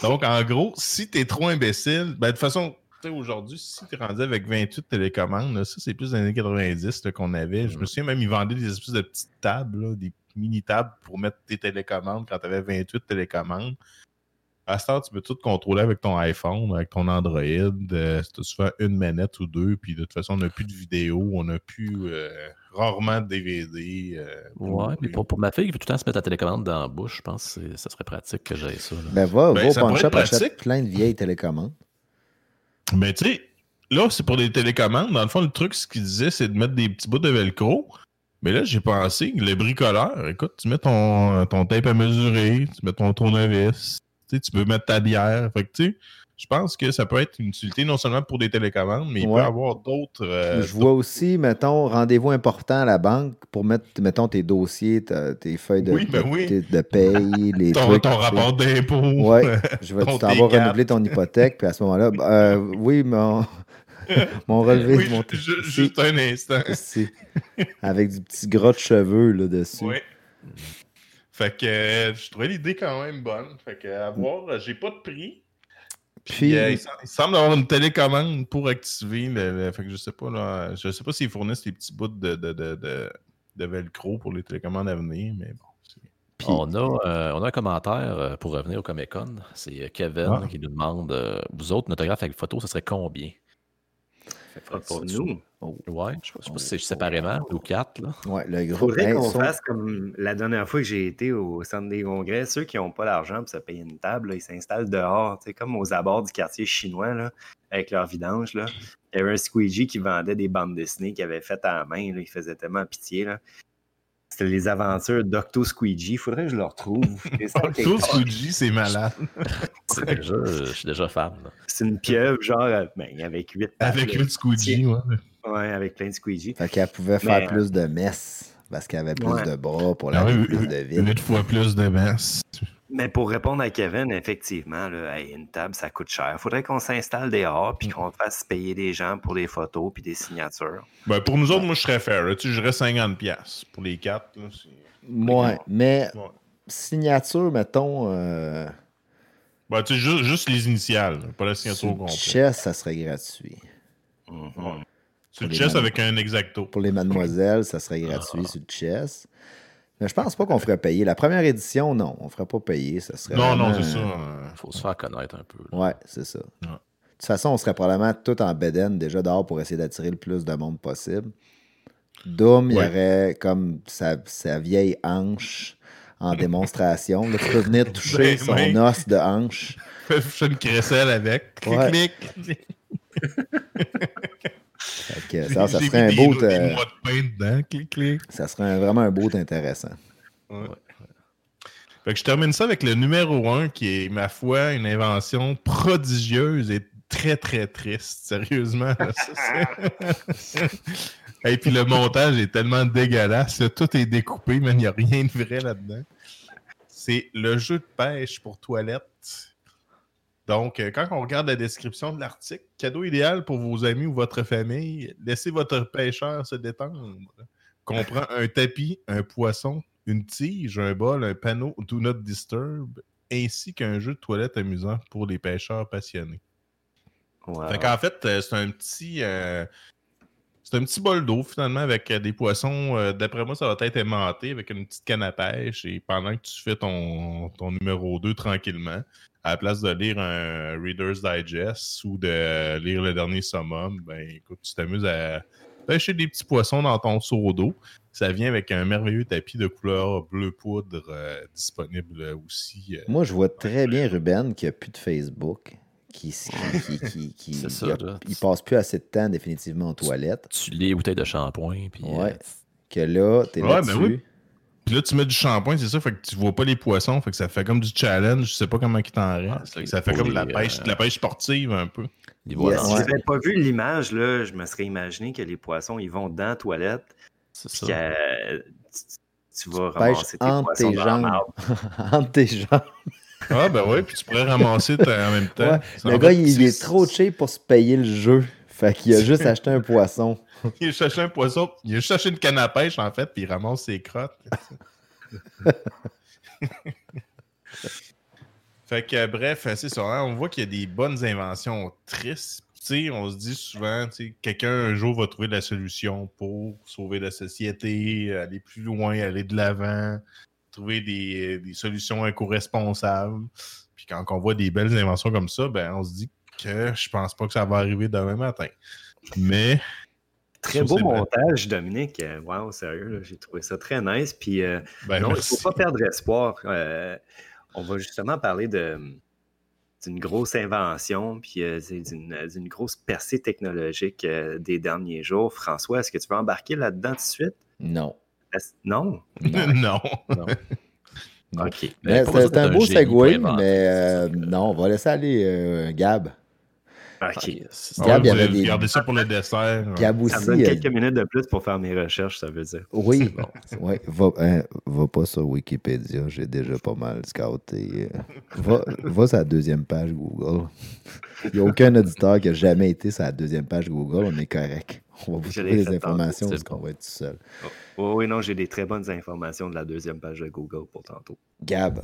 Donc, en gros, si t'es trop imbécile, ben, de toute façon, aujourd'hui, si t'es rendu avec 28 télécommandes, là, ça, c'est plus des années 90 là, qu'on avait. Je me souviens même, ils vendaient des espèces de petites tables, là, des mini-tables pour mettre tes télécommandes quand t'avais 28 télécommandes. À ce temps, tu peux tout contrôler avec ton iPhone, avec ton Android. Euh, tu as souvent une manette ou deux, puis de toute façon, on n'a plus de vidéo, on n'a plus euh, rarement de DVD. euh, Ouais, mais pour, pour ma fille qui veut tout le temps se mettre la télécommande dans la bouche, je pense que ça serait pratique que j'aille ça. là. Ben, va, Ben, va au achète plein de vieilles télécommandes. Mais tu sais, là, c'est pour des télécommandes. Dans le fond, le truc, ce qu'il disait, c'est de mettre des petits bouts de velcro. Mais là, j'ai pensé, le bricoleur, écoute, tu mets ton, ton tape à mesurer, tu mets ton tournevis, tu peux mettre ta bière. Fait que tu sais, je pense que ça peut être une utilité non seulement pour des télécommandes, mais il Ouais. peut y avoir d'autres. euh, Je vois aussi, mettons, rendez-vous important à la banque pour mettre, mettons, tes dossiers, tes feuilles de, Oui, ben oui. de paye, les ton, trucs. ton rapport d'impôt. Ouais, je vais t'en vas T4. renouveler ton hypothèque, puis à ce moment-là, ben, euh, oui, mais on- Mon relevé, Oui, mon ju- ju- juste un instant. Ici. Avec du petit gras de cheveux là, dessus. Oui. Fait que euh, je trouvais l'idée quand même bonne. Fait que à voir, euh, j'ai pas de prix. Puis, Puis, euh, il, sem- il semble avoir une télécommande pour activer le, le- Fait que je sais pas là. Je sais pas s'ils fournissent des petits bouts de, de, de, de, de velcro pour les télécommandes à venir, mais bon. c'est- puis- On a, euh, on a un commentaire euh, pour revenir au Comic Con. C'est euh, Kevin Ah. qui nous demande euh, Vous autres, une autographe avec photo, ça serait combien? Pas pour nous. Ouais, je sais pas si c'est séparément ou quatre. Là. ouais, le groupe. faudrait qu'on sont- fasse comme la dernière fois que j'ai été au centre des congrès. Ceux qui n'ont pas l'argent pour se payer une table, là, ils s'installent dehors, tu sais, comme aux abords du quartier chinois, là, avec leur vidange. Là. Il y avait un squeegee qui vendait des bandes dessinées qu'il avait faites à la main. Là. Il faisait tellement pitié. Là. C'était les aventures d'Octo Squeegee. Il faudrait que je le retrouve. Part. Fuji, c'est malade. C'est déjà, euh, je suis déjà fan. là. C'est une pieuvre, genre, euh, ben, avec huit Avec une Squeegee, ouais. Ouais, avec plein de squeegee. Fait qu'elle pouvait faire Mais, plus de messes parce qu'elle avait plus Ouais. de bras pour Ah oui, plus de vide. Huit fois plus de masse. Mais pour répondre à Kevin, effectivement, là, hey, une table, ça coûte cher. Il faudrait qu'on s'installe dehors puis qu'on fasse payer des gens pour des photos puis des signatures. Ben, pour nous autres, moi, je serais fair. là. Tu sais, je dirais 50$ pour les quatre. là, Ouais, mais Ouais. signature, mettons, euh, Ben, tu sais, juste, juste les initiales, pas la signature sur au le complet. chess, ça serait gratuit. C'est le les chess avec un exacto. Pour les mademoiselles, ça serait gratuit sur le chess. Mais je pense pas qu'on ferait payer. La première édition, non, on ferait pas payer. Ça serait Non, non, c'est ça. euh, faut se faire connaître un peu. là. Ouais, c'est ça. Ouais. De toute façon, on serait probablement tout en bedaine déjà dehors pour essayer d'attirer le plus de monde possible. Doom, il y aurait comme sa, sa vieille hanche en démonstration. Là, tu peux venir toucher Ben, son ben. os de hanche. Fais une crécelle avec. Clic, Ouais. clic. Que ça, serait un beau. de pain dedans. Clic, clic. Ça serait un- vraiment un beau intéressant. Ouais. Fait que je termine ça avec le numéro 1 qui est, ma foi, une invention prodigieuse et très, très triste. Sérieusement. là, ça, Et puis le montage est tellement dégueulasse. là, Tout est découpé, mais il n'y a rien de vrai là-dedans. C'est le jeu de pêche pour toilette. Donc, euh, quand on regarde la description de l'article, cadeau idéal pour vos amis ou votre famille, laissez votre pêcheur se détendre. Comprend un tapis, un poisson, une tige, un bol, un panneau Do Not Disturb, ainsi qu'un jeu de toilette amusant pour les pêcheurs passionnés. Wow. Fait qu'en fait, euh, c'est un petit. euh, c'est un petit bol d'eau finalement avec des poissons. euh, D'après moi, ça va être aimanté avec une petite canne à pêche. Et pendant que tu fais ton, ton numéro 2 tranquillement, à la place de lire un Reader's Digest ou de lire le dernier summum, ben écoute, tu t'amuses à pêcher des petits poissons dans ton seau d'eau. Ça vient avec un merveilleux tapis de couleur bleu poudre euh, disponible aussi. euh, Moi, je vois très bien Ruben qui a plus de Facebook. Qui, qui, qui, ça, a- il passe plus assez de temps définitivement aux toilettes. Tu lis les bouteilles de shampoing. Puis, euh, Ouais. Que là, t'es Ouais, là-dessus. ben oui. Puis là, tu mets du shampoing, c'est ça, fait que tu vois pas les poissons, fait que ça fait comme du challenge, je sais pas comment il t'en reste. Ah, c'est Fait que ça fait comme de la pêche, euh, de la pêche sportive un peu. Si j'avais pas vu l'image, là, je me serais imaginé que les poissons, ils vont dans la toilette, C'est ça. que euh, tu, tu vas ramasser tes entre poissons tes jambes. Entre tes jambes. Ah, ben ouais, puis tu pourrais ramasser en même temps. Ouais. Le gars, fait, il, il est trop cheap pour se payer le jeu. Fait qu'il a juste acheté un poisson. Il a cherché un poisson, il a cherché une canne à pêche, en fait, puis il ramasse ses crottes. fait que, euh, bref, c'est ça. hein, on voit qu'il y a des bonnes inventions tristes. Tu sais, on se dit souvent, quelqu'un un jour va trouver la solution pour sauver la société, aller plus loin, aller de l'avant, trouver des, des solutions éco-responsables. Puis quand on voit des belles inventions comme ça, ben, on se dit que je pense pas que ça va arriver demain matin. Mais Très beau vrai. montage, Dominique. Euh, Wow, sérieux, là, j'ai trouvé ça très nice. Puis euh, Ben, non, il ne faut pas perdre espoir. Euh, on va justement parler de d'une grosse invention, puis euh, d'une grosse percée technologique euh, des derniers jours. François, est-ce que tu veux embarquer là-dedans tout de suite? Non. Non? non. Non. OK. Mais pas c'est un beau segway, mais euh, non, on va laisser aller euh, Gab. Ok. Ok, c'est- Gab, il y vous avait avez des- gardé ça pour le dessert. Gab aussi. Ça me donne euh, quelques minutes de plus pour faire mes recherches, ça veut dire. Oui, ouais, va, hein, va pas sur Wikipédia, j'ai déjà pas mal scouté. euh. Va, va sur la deuxième page Google. Il n'y a aucun auditeur qui a jamais été sur la deuxième page Google, on est correct. On va vous trouver fait informations parce qu'on va être tout seul. Oh, oui, non, j'ai des très bonnes informations de la deuxième page de Google pour tantôt. Gab,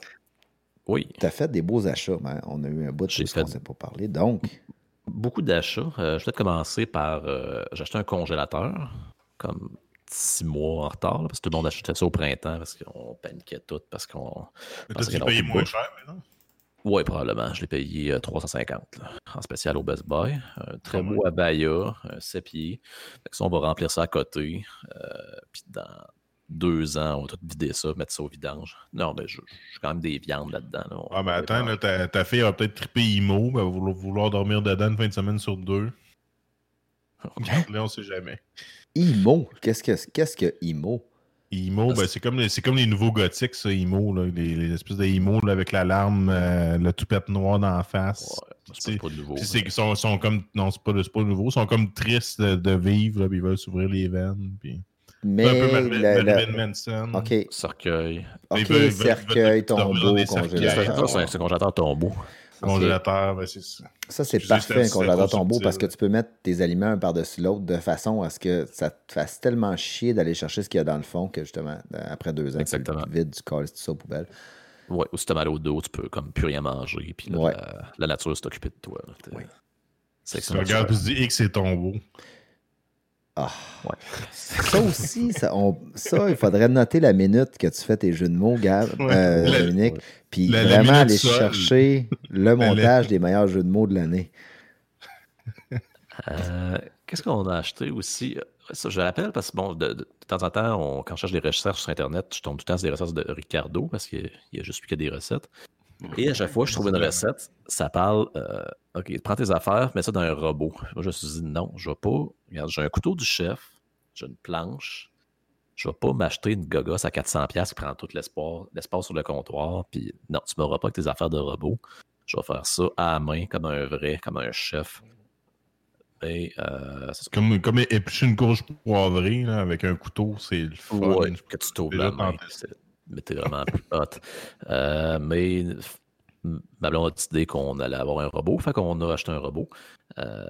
Oui, tu as fait des beaux achats, mais on a eu un bout de choses qu'on ne s'est pas parlé. Donc, beaucoup d'achats. Euh, je vais peut-être commencer par. euh, j'ai acheté un congélateur, comme six mois en retard, là, parce que tout le monde achetait ça au printemps, parce qu'on paniquait tout, parce qu'on. Y en a payé moins cher, mais non? Oui, probablement. Je l'ai payé euh, 350 là, en spécial au Best Buy. Un très beau abaya, un 7 pieds. Fait que ça, on va remplir ça à côté. euh, Puis dans deux ans, on va tout vider ça, mettre ça au vidange. Non, mais je- j'ai quand même des viandes là-dedans. là. Ah, mais attends, là, ta, ta fille va peut-être triper IMO, elle va vouloir, vouloir dormir dedans une fin de semaine sur deux. Là, on sait jamais. IMO, qu'est-ce que, qu'est-ce que IMO? IMO, ben, c'est comme, les- c'est comme les nouveaux gothiques, ça, IMO, là, les, les espèces de IMO là, avec l'alarme, euh, le toupette noir d'en face. Ouais, c'est C'est- pas nouveau. Qu'ils sont, sont comme. Non, c'est pas, c'est pas nouveau. Ils sont comme tristes de, de vivre, là, puis ils veulent s'ouvrir les veines. Puis... Mais, un peu Marilyn, la- la- Manson. OK, Cercueil. OK, cercueil, tombeau, congélateur. ça, c'est un congélateur tombeau. Congélateur, ben, c'est ça. Ça, c'est parfait, un- congélateur tombeau, parce que tu peux mettre tes aliments un par-dessus l'autre de façon à ce que ça te fasse tellement chier d'aller chercher ce qu'il y a dans le fond que justement, après deux ans, Exactement. tu vides, tu colles tout ça aux poubelles. Ouais, ou si t'as mal au dos, tu peux comme plus rien manger. Puis là, Ouais. la, la nature s'est occupée de toi. Oui. Tu regardes et tu dis X c'est tombeau. Ah. Ouais. Ça aussi, ça, on- ça, il faudrait noter la minute que tu fais tes jeux de mots, Gab, Ouais. euh, Dominique, puis la vraiment aller seule. chercher le montage des meilleurs jeux de mots de l'année. Euh, Qu'est-ce qu'on a acheté aussi? Euh, Ça, je rappelle parce que, bon, de, de- de temps en temps, on- quand je cherche des recherches sur Internet, je tombe tout le temps sur des recettes de Ricardo parce qu'il y a juste lui qui a des recettes. Et à chaque fois que je trouve une recette, ça parle euh, OK, prends tes affaires, mets ça dans un robot. Moi, je me suis dit non, je vais pas. Regarde, j'ai un couteau du chef, j'ai une planche. Je vais pas m'acheter une gogosse à 400$ qui prend tout l'espace sur le comptoir. Puis non, tu m'auras pas avec tes affaires de robot. Je vais faire ça à la main, comme un vrai, comme un chef. Et euh. Comme, comme éplucher une courge poivrée là, avec un couteau, c'est le fun. Ouais, que tu t'ouvres la main. C'est- Mais t'es vraiment plus hot. Euh, mais ma a décidé qu'on allait avoir un robot, fait qu'on a acheté un robot. Euh,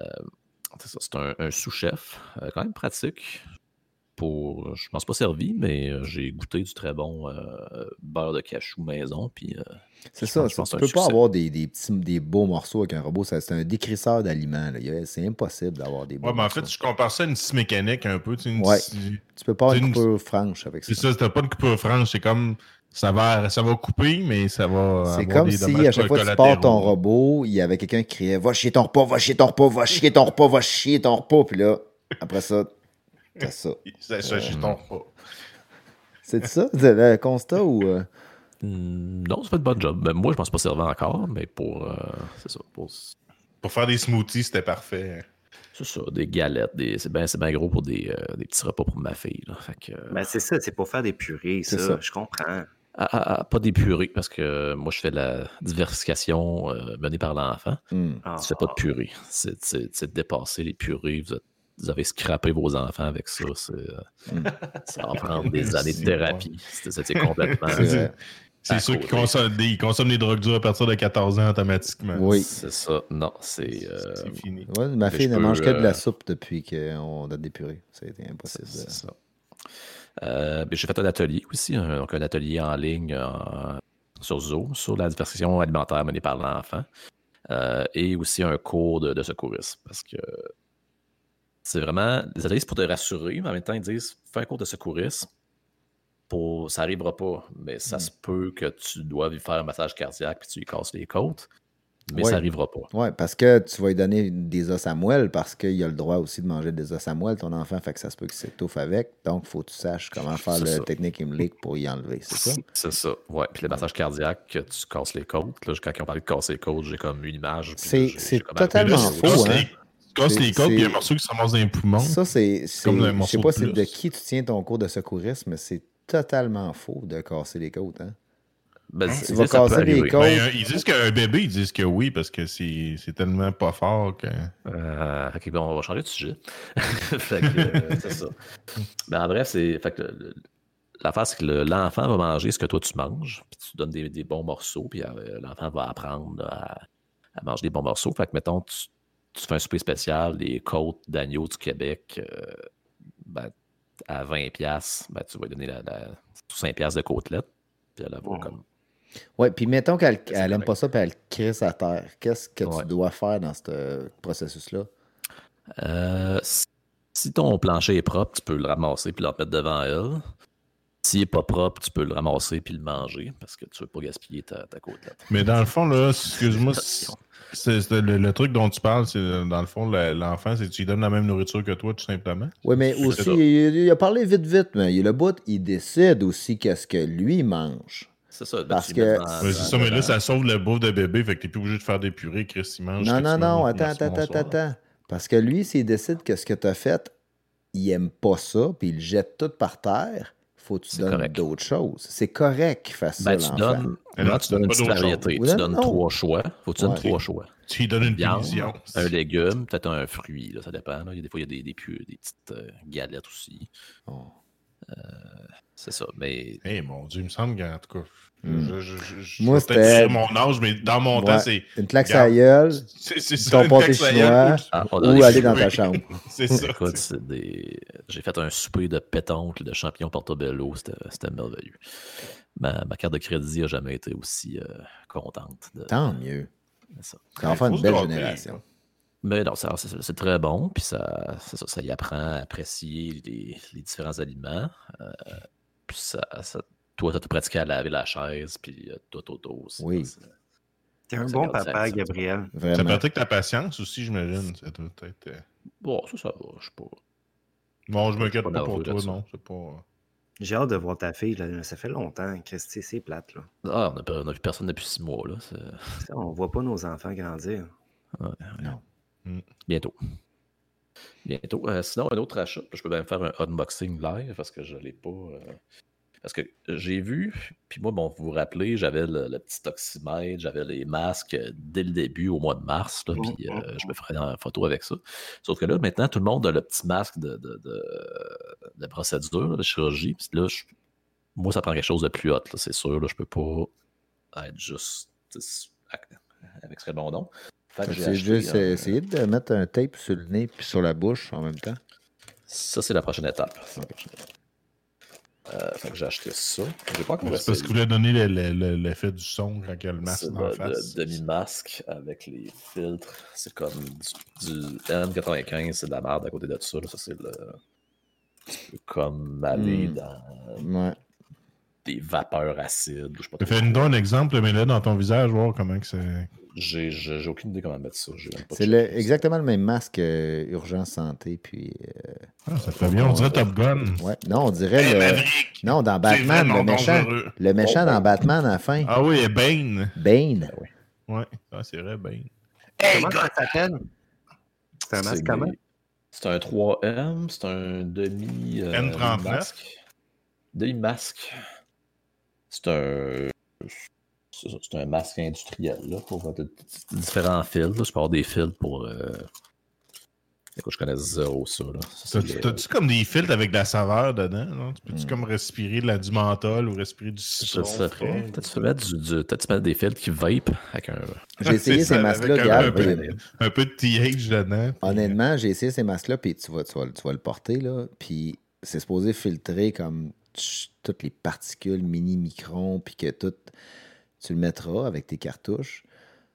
c'est un sous-chef, euh, quand même pratique. Pour, je m'en suis pas servi, mais euh, j'ai goûté du très bon euh, beurre de cachou maison. Puis, euh, C'est Je ça, pense- je c'est- pense tu peux c'est pas avoir des, des petits, des beaux morceaux avec un robot, ça- c'est un décrisseur d'aliments. C'est impossible d'avoir des beaux Ouais, mais en morceaux. fait, je compare ça à une scie mécanique un peu. tu sais, Une Ouais. scie- Tu peux pas avoir c'est une une- coupure franche avec C'est ça. ça, c'était pas une coupure franche, c'est comme. Ça va, ça va couper, mais ça va. C'est comme des si à chaque fois que tu pars ton robot, il y avait quelqu'un qui criait Va chier ton repas, va chier ton repas, va chier ton repas, va chier ton repas. Puis là, après ça, t'as ça. Ça, ça, chez ton repas. C'est ça, c'est le constat ou. euh, hmm, non, ça fait de bon job. Ben, moi, je suis pas servi encore, mais pour. euh, c'est ça. Pour, Pour faire des smoothies, c'était parfait. c'est ça, des galettes. Des, c'est bien c'est bien gros pour des, euh, des petits repas pour ma fille. Là. Fait que, euh, Ben, c'est ça, c'est pour faire des purées, C'est ça. ça. Je comprends. Ah, ah, ah, pas des purées, parce que moi, je fais la diversification euh, menée par l'enfant. Ah. Tu fais pas de purée. C'est c'est- c'est de dépasser les purées. Vous, êtes- vous avez scrappé vos enfants avec ça. c'est, euh, Mm. Ça va prendre des années de thérapie. C'est c'est complètement. C'est À ceux qui consomment des, ils consomment des drogues dures à partir de 14 ans automatiquement. Oui. C'est ça. Non, c'est. euh, C'est fini. Ouais, ma fille ne mange que de la euh, soupe depuis qu'on a des purées. C'était impossible. C'est ça. Euh, ben, j'ai fait un atelier aussi, un- donc un atelier en ligne sur Zoom, sur la diversification alimentaire menée par l'enfant, euh, et aussi un cours de, de secourisme, parce que c'est vraiment, les ateliers, c'est pour te rassurer, mais en même temps, ils disent, fais un cours de secourisme, pour, ça n'arrivera pas, mais ça se peut que tu doives lui faire un massage cardiaque, puis tu lui casses les côtes, mais Ouais. ça n'arrivera pas. Oui, parce que tu vas lui donner des os à moelle parce qu'il a le droit aussi de manger des os à moelle, ton enfant, fait que ça se peut qu'il s'étouffe avec. Donc, il faut que tu saches comment faire le ça. technique Imlic pour y enlever, c'est ça? C'est ça, ouais. Puis le massage cardiaque, que tu casses les côtes. Là, quand ils ont parlé de casser les côtes, j'ai comme une image. C'est- totalement faux, hein? Casses les côtes, puis il y a un morceau qui se ramasse dans les poumons. Ça, c'est. Je sais pas de c'est de qui tu tiens ton cours de secourisme, mais c'est totalement faux de casser les côtes. Hein? Ben, Hein? Tu vas ça casser les côtes. Ben, euh, ils disent qu'un bébé, ils disent que oui, parce que c'est c'est tellement pas fort que. Euh, que bon, on va changer de sujet. fait que, euh, c'est ça. Mais en bref, c'est. Fait que l'affaire, c'est que le- l'enfant va manger ce que toi tu manges, puis tu donnes des, des bons morceaux, puis euh, l'enfant va apprendre là, à, à manger des bons morceaux. Fait que, mettons, tu, tu fais un souper spécial, les côtes d'agneau du Québec, euh, ben, à 20$, ben, tu vas lui donner la, la, 5$ de côtelette, puis elle va Oh. comme. Ouais, puis mettons qu'elle C'est elle aime correct. pas ça, puis elle crisse à terre. Qu'est-ce que Ouais. tu dois faire dans ce processus-là? Euh, si- si ton plancher est propre, tu peux le ramasser puis le remettre devant elle. S'il n'est pas propre, tu peux le ramasser puis le manger parce que tu ne veux pas gaspiller ta, ta côtelette. Mais dans le fond, là, excuse-moi, c'est le, le truc dont tu parles, c'est dans le fond, le- l'enfant, c'est que tu lui donnes la même nourriture que toi, tout simplement. Oui, mais aussi, il, il a parlé vite, vite, mais le bout, il décide aussi qu'est-ce que lui mange. C'est ça. Parce que- c'est ça, mais là, ça sauve le bouffe de bébé, fait que t'es plus obligé de faire des purées, Chris, il mange. Non, non, non, attends, attends, attends, attends. Parce que lui, s'il décide que ce que tu as fait, il aime pas ça, puis il le jette tout par terre, faut que tu donnes d'autres choses. C'est correct qu'il fasse Ben, ça, tu donnes, Mais non, tu tu donnes une petite d'autres variété. Tu donnes non. trois choix. Faut que tu donnes Ouais. trois choix. Tu lui donnes une Viande, un légume, peut-être un fruit. Là, ça dépend. là. Il y a Des fois, il y a des, des, des petites euh, galettes aussi. Oh. C'est ça. Mais Eh mon Dieu, il me semble qu'en tout cas. Hmm. Je, je, je, je Moi, c'était- mon âge, mais dans mon Ouais. temps, c'est. Une claque à gueule C'est c'est ça. ton pâté chinois, Ah, ou aller dans ta chambre. C'est ça. Écoute, c'est- c'est des... j'ai fait un souper de pétanque, de champignons portobello. C'était merveilleux. Ma, ma carte de crédit n'a jamais été aussi euh, contente. De, Tant mieux. faire faut une belle génération. Mais non, ça- c'est c'est très bon. Puis ça, c'est ça, ça y apprend à apprécier les, les différents aliments. Euh, puis ça, ça- toi, tu as pratiqué à laver la chaise, puis euh, tout autour aussi. Oui. T'es un bon papa, ça. Gabriel. Ça pratique ta patience aussi, j'imagine. Ça doit être. euh, Bon, ça, ça va. Je sais pas. Bon, je m'inquiète pas pas pour toi, non. C'est pas. J'ai hâte de voir ta fille. Là. Ça fait longtemps. Christy, c'est plate. Là. Ah, on n'a vu personne depuis six mois. Là. On voit pas nos enfants grandir. Bientôt. Bientôt. Euh, sinon, un autre achat, je peux même faire un unboxing live parce que je ne l'ai pas. euh, Parce que j'ai vu, puis moi, bon, vous vous rappelez, j'avais le, le petit oxymètre, j'avais les masques euh, dès le début, au mois de mars, là, puis euh, je me ferai une photo avec ça. Sauf que là, maintenant, tout le monde a le petit masque de, de, de- de procédure, de chirurgie. Puis là, je- moi, ça prend quelque chose de plus hot, là, c'est sûr. Là, je peux pas être juste avec ce bon nom. Fait que j'ai C'est juste euh, essayer de mettre un tape sur le nez puis sur la bouche en même temps. Ça, c'est la prochaine étape. C'est la prochaine étape. Euh, fait que j'ai acheté ça. J'ai pas C'est parce qu'il voulait donner le- le- le- l'effet du son quand il y a le masque en le, face. le demi-masque avec les filtres. C'est comme du, du N95, c'est de la merde à côté de ça. là. Ça, c'est le. tu peux comme aller Hmm. dans Ouais. Des vapeurs acides. Je sais pas Fais-nous un exemple, mais là, dans ton visage, voir comment que c'est. J'ai aucune idée comment mettre ça. C'est ça. exactement le même masque euh, Urgence Santé. Puis, euh, Ah, ça fait bien, on dirait Top Gun. ouais. Non, on dirait le. Maverick! Non, dans Batman, le méchant. dangereux. Le méchant Oh, dans oh. Batman à la fin. Ah oui, et Bane. Bane. Ouais, ah, c'est vrai, Bane. Comment ça s'appelle? C'est un masque C'est comment? des- C'est un 3M, c'est un demi. euh, N39. Demi-masque. Demi-masque. C'est un. C'est un masque industriel là, pour différents fils. là. Je peux avoir des fils pour. Euh... Écoute, je connais zéro ça. T'as-tu comme des filtres avec de la saveur dedans? non? Tu Peux-tu Hmm. comme respirer de la, du menthol ou respirer du Je citron sais pas. frais? Peut-être tu peux mettre du, du- peut-être tu mets des fils qui vape avec un. J'ai essayé ces masques-là, un- un, peu, un peu de TH dedans. puis- Honnêtement, j'ai essayé ces masques-là, puis tu vas, tu, vas, tu vas le porter, là. Puis c'est supposé filtrer comme toutes les particules mini-microns, puis que tout. Tu le mettras avec tes cartouches.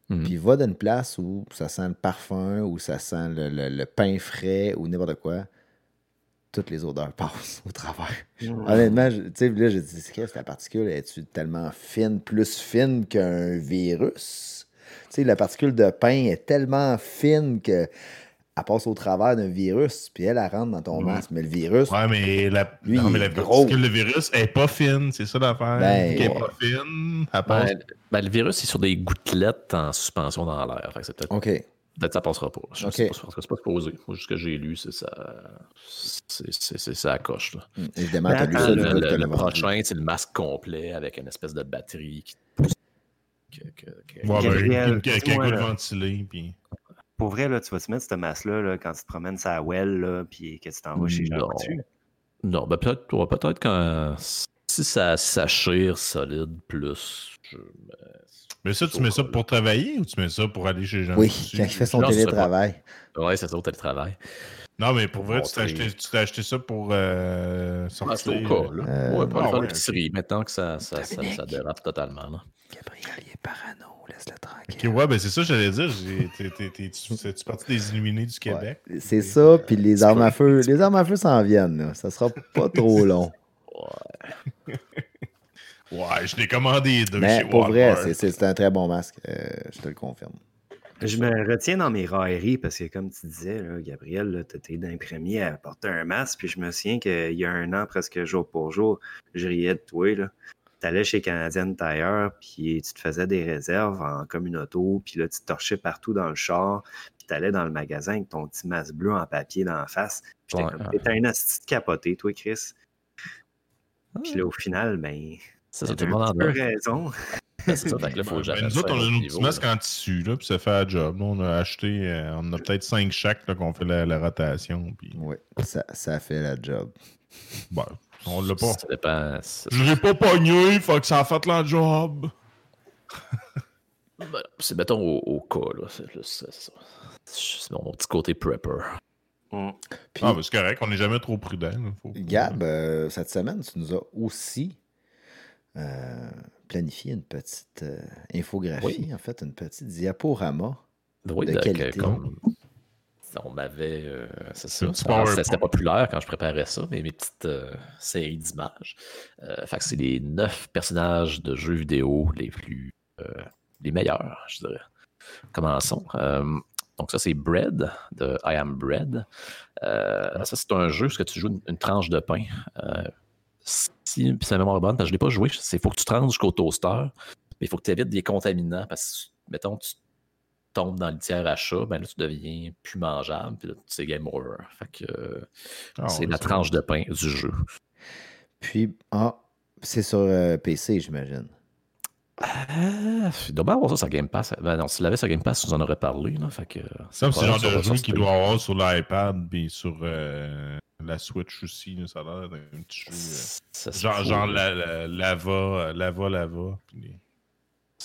Mhm. Puis va dans une place où ça sent le parfum, où ça sent le, le- le pain frais, ou n'importe quoi. Toutes les odeurs passent au travers. Honnêtement, je- tu sais, là, j'ai dit, qu'est-ce que la particule est-tu tellement fine, plus fine qu'un virus? Tu sais, la particule de pain est tellement fine que elle passe au travers d'un virus, puis elle, elle rentre dans ton Ouais. masque. Mais le virus, Ouais, mais la, Lui, non, mais la est gros. particule de virus est pas fine, c'est ça l'affaire. Ben, qui est ouais. pas fine, elle passe. Ben, ben, le virus, c'est sur des gouttelettes en suspension dans l'air. Fait que c'est peut-être OK. Peut-être que ça passera pas. Je Ok. sais pas, parce que c'est pas supposé. Moi, juste ce que j'ai lu, c'est ça. C'est c'est- c'est ça à coche. Là. Hum, Évidemment, Ben, t'as lu attends, ça. le, le- le le prochain, c'est le masque complet avec une espèce de batterie qui te pousse. que- que- que- Ouais, ben, ventilé. Puis... Pour vrai, là, tu vas te mettre ce masque-là là, quand tu te promènes sa well, là, puis que tu t'en vas chez Jean Non. Coutu. Non, ben peut-être ouais, peut-être quand. Si ça, ça chire solide plus. je- Mais ça, tu mets ça pour travailler ou tu mets ça pour aller chez Jean Oui, quand il fait son Non, ça, télétravail. Ouais, c'est ça, au télétravail. Non, mais pour vrai, Bon, tu t'es acheté, ça pour euh, Ah, sortir. c'est au cas, là. Euh, ouais, pour ah faire ouais, l'épicerie, maintenant que ça, ça, ça, ça dérape totalement. Là. Gabriel, il est parano. Ok, tranquille. ouais, ben c'est ça, j'allais dire. j'ai- t'es- t'es- t'es- tu fais-tu partie des illuminés du Québec? Ouais, C'est ça, puis les armes à feu. Les armes à feu s'en viennent. Là. Ça sera pas trop long. Ouais, je l'ai commandé deux Mais chez pour vrai, Walmart. c'est- c'est un très bon masque. euh, je te le confirme. Je me retiens dans mes railleries parce que, comme tu disais, là, Gabriel, tu étais d'un premier à porter un masque. Puis je me souviens qu'il y a un an, presque jour pour jour, je riais de toi. Tu allais chez Canadian Tire, puis tu te faisais des réserves en communauto. Puis là, tu te torchais partout dans le char. Puis tu allais dans le magasin avec ton petit masque bleu en papier dans la face. J'étais Ouais, comme, ouais. t'étais un asti de capoté, toi, Chris. Puis là, au final, ben, C'est ça, tout le un monde peu raison. C'est ça, fait que là, faut que Ben, nous autres, ça on a nos petits masques en tissu, là, puis ça fait la job. Là, on a acheté, euh, on en a peut-être cinq chaque là, qu'on fait la, la rotation. Puis, Oui, ça, ça fait la job. bon, on l'a pas. Ça dépend. Je l'ai pas pogné, faut que ça a fait la job. ben, C'est, mettons, au, au cas, là. C'est, là, c'est ça. C'est mon petit côté prepper. Mm. Puis, Ah, ben c'est correct, on n'est jamais trop prudent. faut- Gab, euh, cette semaine, tu nous as aussi euh, planifié une petite euh, infographie, en fait, une petite diaporama. Oui, De donc, qualité. comme on m'avait. euh, c'est ça. C'était populaire quand je préparais ça, mais mes petites euh, séries d'images. Euh, fait que c'est les neuf personnages de jeux vidéo les plus. euh, les meilleurs, je dirais. Commençons. Donc, ça, c'est Bread de I Am Bread. Ça, c'est un jeu où tu joues une, une tranche de pain. Si puis sa mémoire est bonne, parce que je ne l'ai pas joué, il faut que tu te rendes jusqu'au toaster, mais il faut que tu évites des contaminants parce que, mettons, tu tombes dans le tiers achat, ben là, tu deviens plus mangeable, puis là, c'est game over. Fait que euh, Ah, c'est la tranche de pain du jeu. Puis, ah, c'est sur euh, PC, j'imagine. Euh, il doit bien avoir ça sur Game Pass. Ben non, s'il l'avait sur Game Pass, tu nous en aurais parlé. Là, fait que, Ça, c'est le genre de jeu qu'il doit avoir sur l'iPad puis sur euh, la Switch aussi. là, ça a l'air d'un petit jeu. euh, genre, genre la, la- lava, euh, lava, lava. puis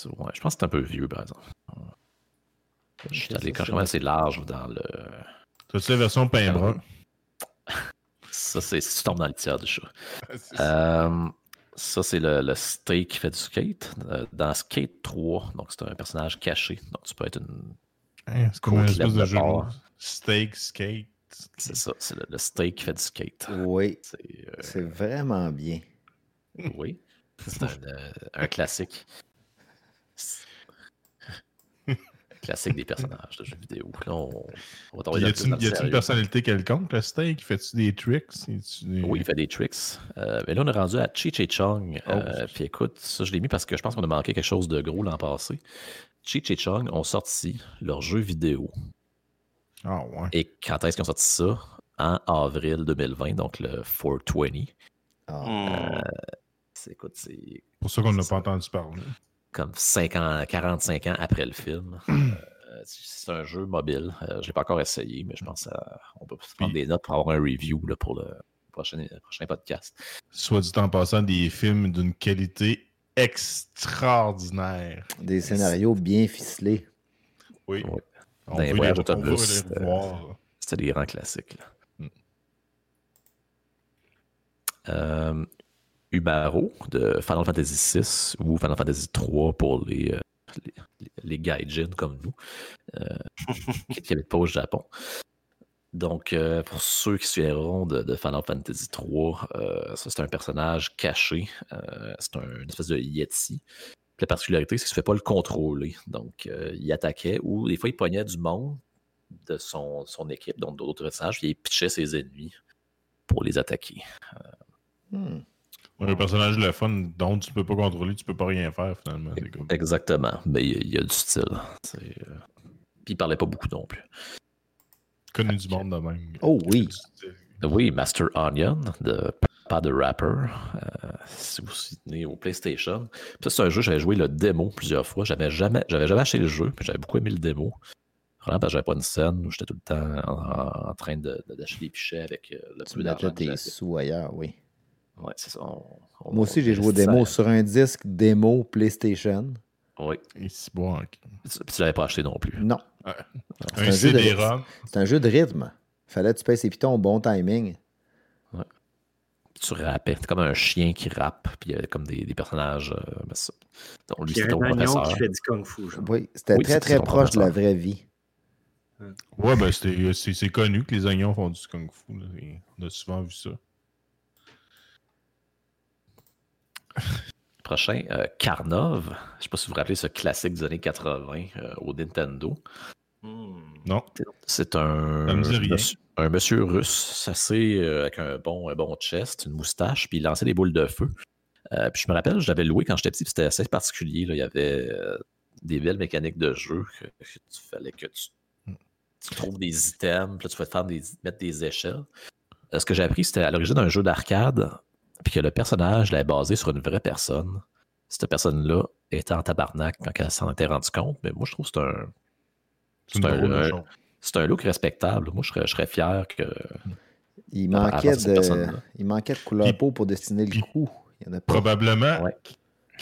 ouais, je pense que c'est un peu vieux, par exemple. Je suis allé ça, quand c'est même assez large dans le. T'as-tu la version pain brun? Ça, c'est si tu tombes dans le tiers du ça. Euh, ça, c'est le, le steak qui fait du skate. Euh, dans Skate 3, donc c'est un personnage caché. Donc tu peux être une. Hein, c'est comme un côtelette espèce de de jeu. Steak, skate. C'est ça, c'est le, le steak qui fait du skate. Oui, C'est, euh, vraiment bien. oui, c'est un, un classique. Classique des personnages de jeux vidéo. Là, on, on va tomber Y a-t-il une personnalité quelconque, le steak? Fais-tu des tricks? Des- Oui, il fait des tricks. Euh, mais là, on est rendu à Chi Chi Chong. Oh, Euh, puis écoute, ça, je l'ai mis parce que je pense qu'on a manqué quelque chose de gros l'an passé. Chi Chi Chong ont sorti leur jeu vidéo. Ah ouais. Et quand est-ce qu'ils ont sorti ça? En avril 2020, donc le 420. Ah, Mm. C'est, écoute, c'est pour ça qu'on n'a pas entendu parler. Comme 5 ans, 45 ans après le film. Euh, c'est un jeu mobile. Euh, je ne l'ai pas encore essayé, mais je pense qu'on peut prendre des notes pour avoir un review là, pour le prochain, prochain podcast. Soit dit en passant, des films d'une qualité extraordinaire. des scénarios bien ficelés. Oui. Ouais. On les veut les, on veut d'autobus, les euh. C'était des grands classiques. là. Mm. Euh, Umaro de Final Fantasy VI ou Final Fantasy III pour les, euh, les, les gaijins comme nous, euh, qui n'habitent pas au Japon. Donc, euh, pour ceux qui suivront de, de Final Fantasy III, ça c'est un personnage caché. c'est un- une espèce de Yeti. La particularité, c'est qu'il ne se fait pas le contrôler. Donc, il attaquait ou des fois, il pognait du monde de son, son équipe, donc d'autres personnages, puis il pitchait ses ennemis pour les attaquer. Hmm. Un personnage de fun dont tu peux pas contrôler, tu peux pas rien faire finalement. Exactement. Mais il y a- il y, a du style. Euh, Puis il parlait pas beaucoup non plus. Connu du monde de même. Oh oui. Oui, Master Onion, de pas de rapper, euh, si vous vous souvenez au PlayStation. Puis ça, c'est un jeu, j'avais joué le démo plusieurs fois. J'avais jamais, j'avais jamais acheté le jeu, puis j'avais beaucoup aimé le démo. Vraiment, parce que j'avais pas une scène où j'étais tout le temps en, en train de, de- d'acheter des pichets avec euh, le Tu peu d'argent tes j'avais. sous ailleurs, oui. Ouais, c'est ça. on- on- Moi aussi, j'ai joué investissait. démo sur un disque démo PlayStation. Oui. Et c'est bon. ok. Puis tu l'avais pas acheté non plus. Non. Un un jeu de- CD-ROM. C'est un jeu de rythme. Fallait que tu pèses ses pitons au bon timing. Tu rappais. C'est comme un chien qui rappe, puis il y a comme des, des personnages. euh, ben ça. Donc, lui, Il y a c'est ton un qui fait du kung-fu. genre. Oui, c'était Oui, très, très proche de la vraie vie. Ouais, ben c'est c'est connu que les oignons font du kung fu. là, et On a souvent vu ça. Prochain, euh, Karnov. Je sais pas si vous vous rappelez ce classique des années 80 euh, au Nintendo. Hmm. Non. C'est un, monsieur, un monsieur russe, assez euh, avec un bon, un bon chest, une moustache, puis il lançait des boules de feu. Euh, puis je me rappelle, je l'avais loué quand j'étais petit, puis c'était assez particulier. là. Il y avait euh, des belles mécaniques de jeu que, que tu fallait que tu, tu trouves des items, puis là, tu vas te faire des, mettre des échelles. Euh, ce que j'ai appris, c'était à l'origine un jeu d'arcade, puis que le personnage l'avait basé sur une vraie personne. Cette personne-là était en tabarnak quand elle s'en était rendu compte, mais moi je trouve que c'est un, C'est un- de un- chose. c'est un look respectable. Moi, je serais, je serais fier que. Il manquait, de, il manquait de couleur Puis- peau pour dessiner le coup. Il y en a pas. Probablement Ouais.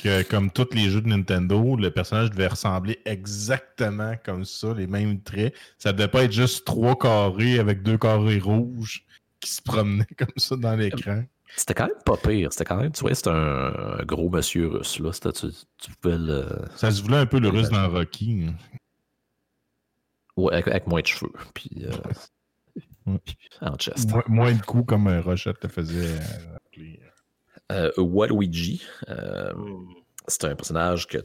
que, comme tous les jeux de Nintendo, le personnage devait ressembler exactement comme ça, les mêmes traits. Ça devait pas être juste trois carrés avec deux carrés rouges qui se promenaient comme ça dans l'écran. C'était quand même pas pire. C'était quand même, tu vois, c'était un, un gros monsieur russe. Là. C'était- Tu, tu pouvais le. Ça se voulait un peu le russe dans Rocky. hein. Ouais, avec, avec moins de cheveux. Puis. euh, Ouais. puis en chest. Moins, moins de coups comme euh, Rochette le faisait euh, rappeler. Euh, Waluigi. euh, Hmm. C'est un personnage que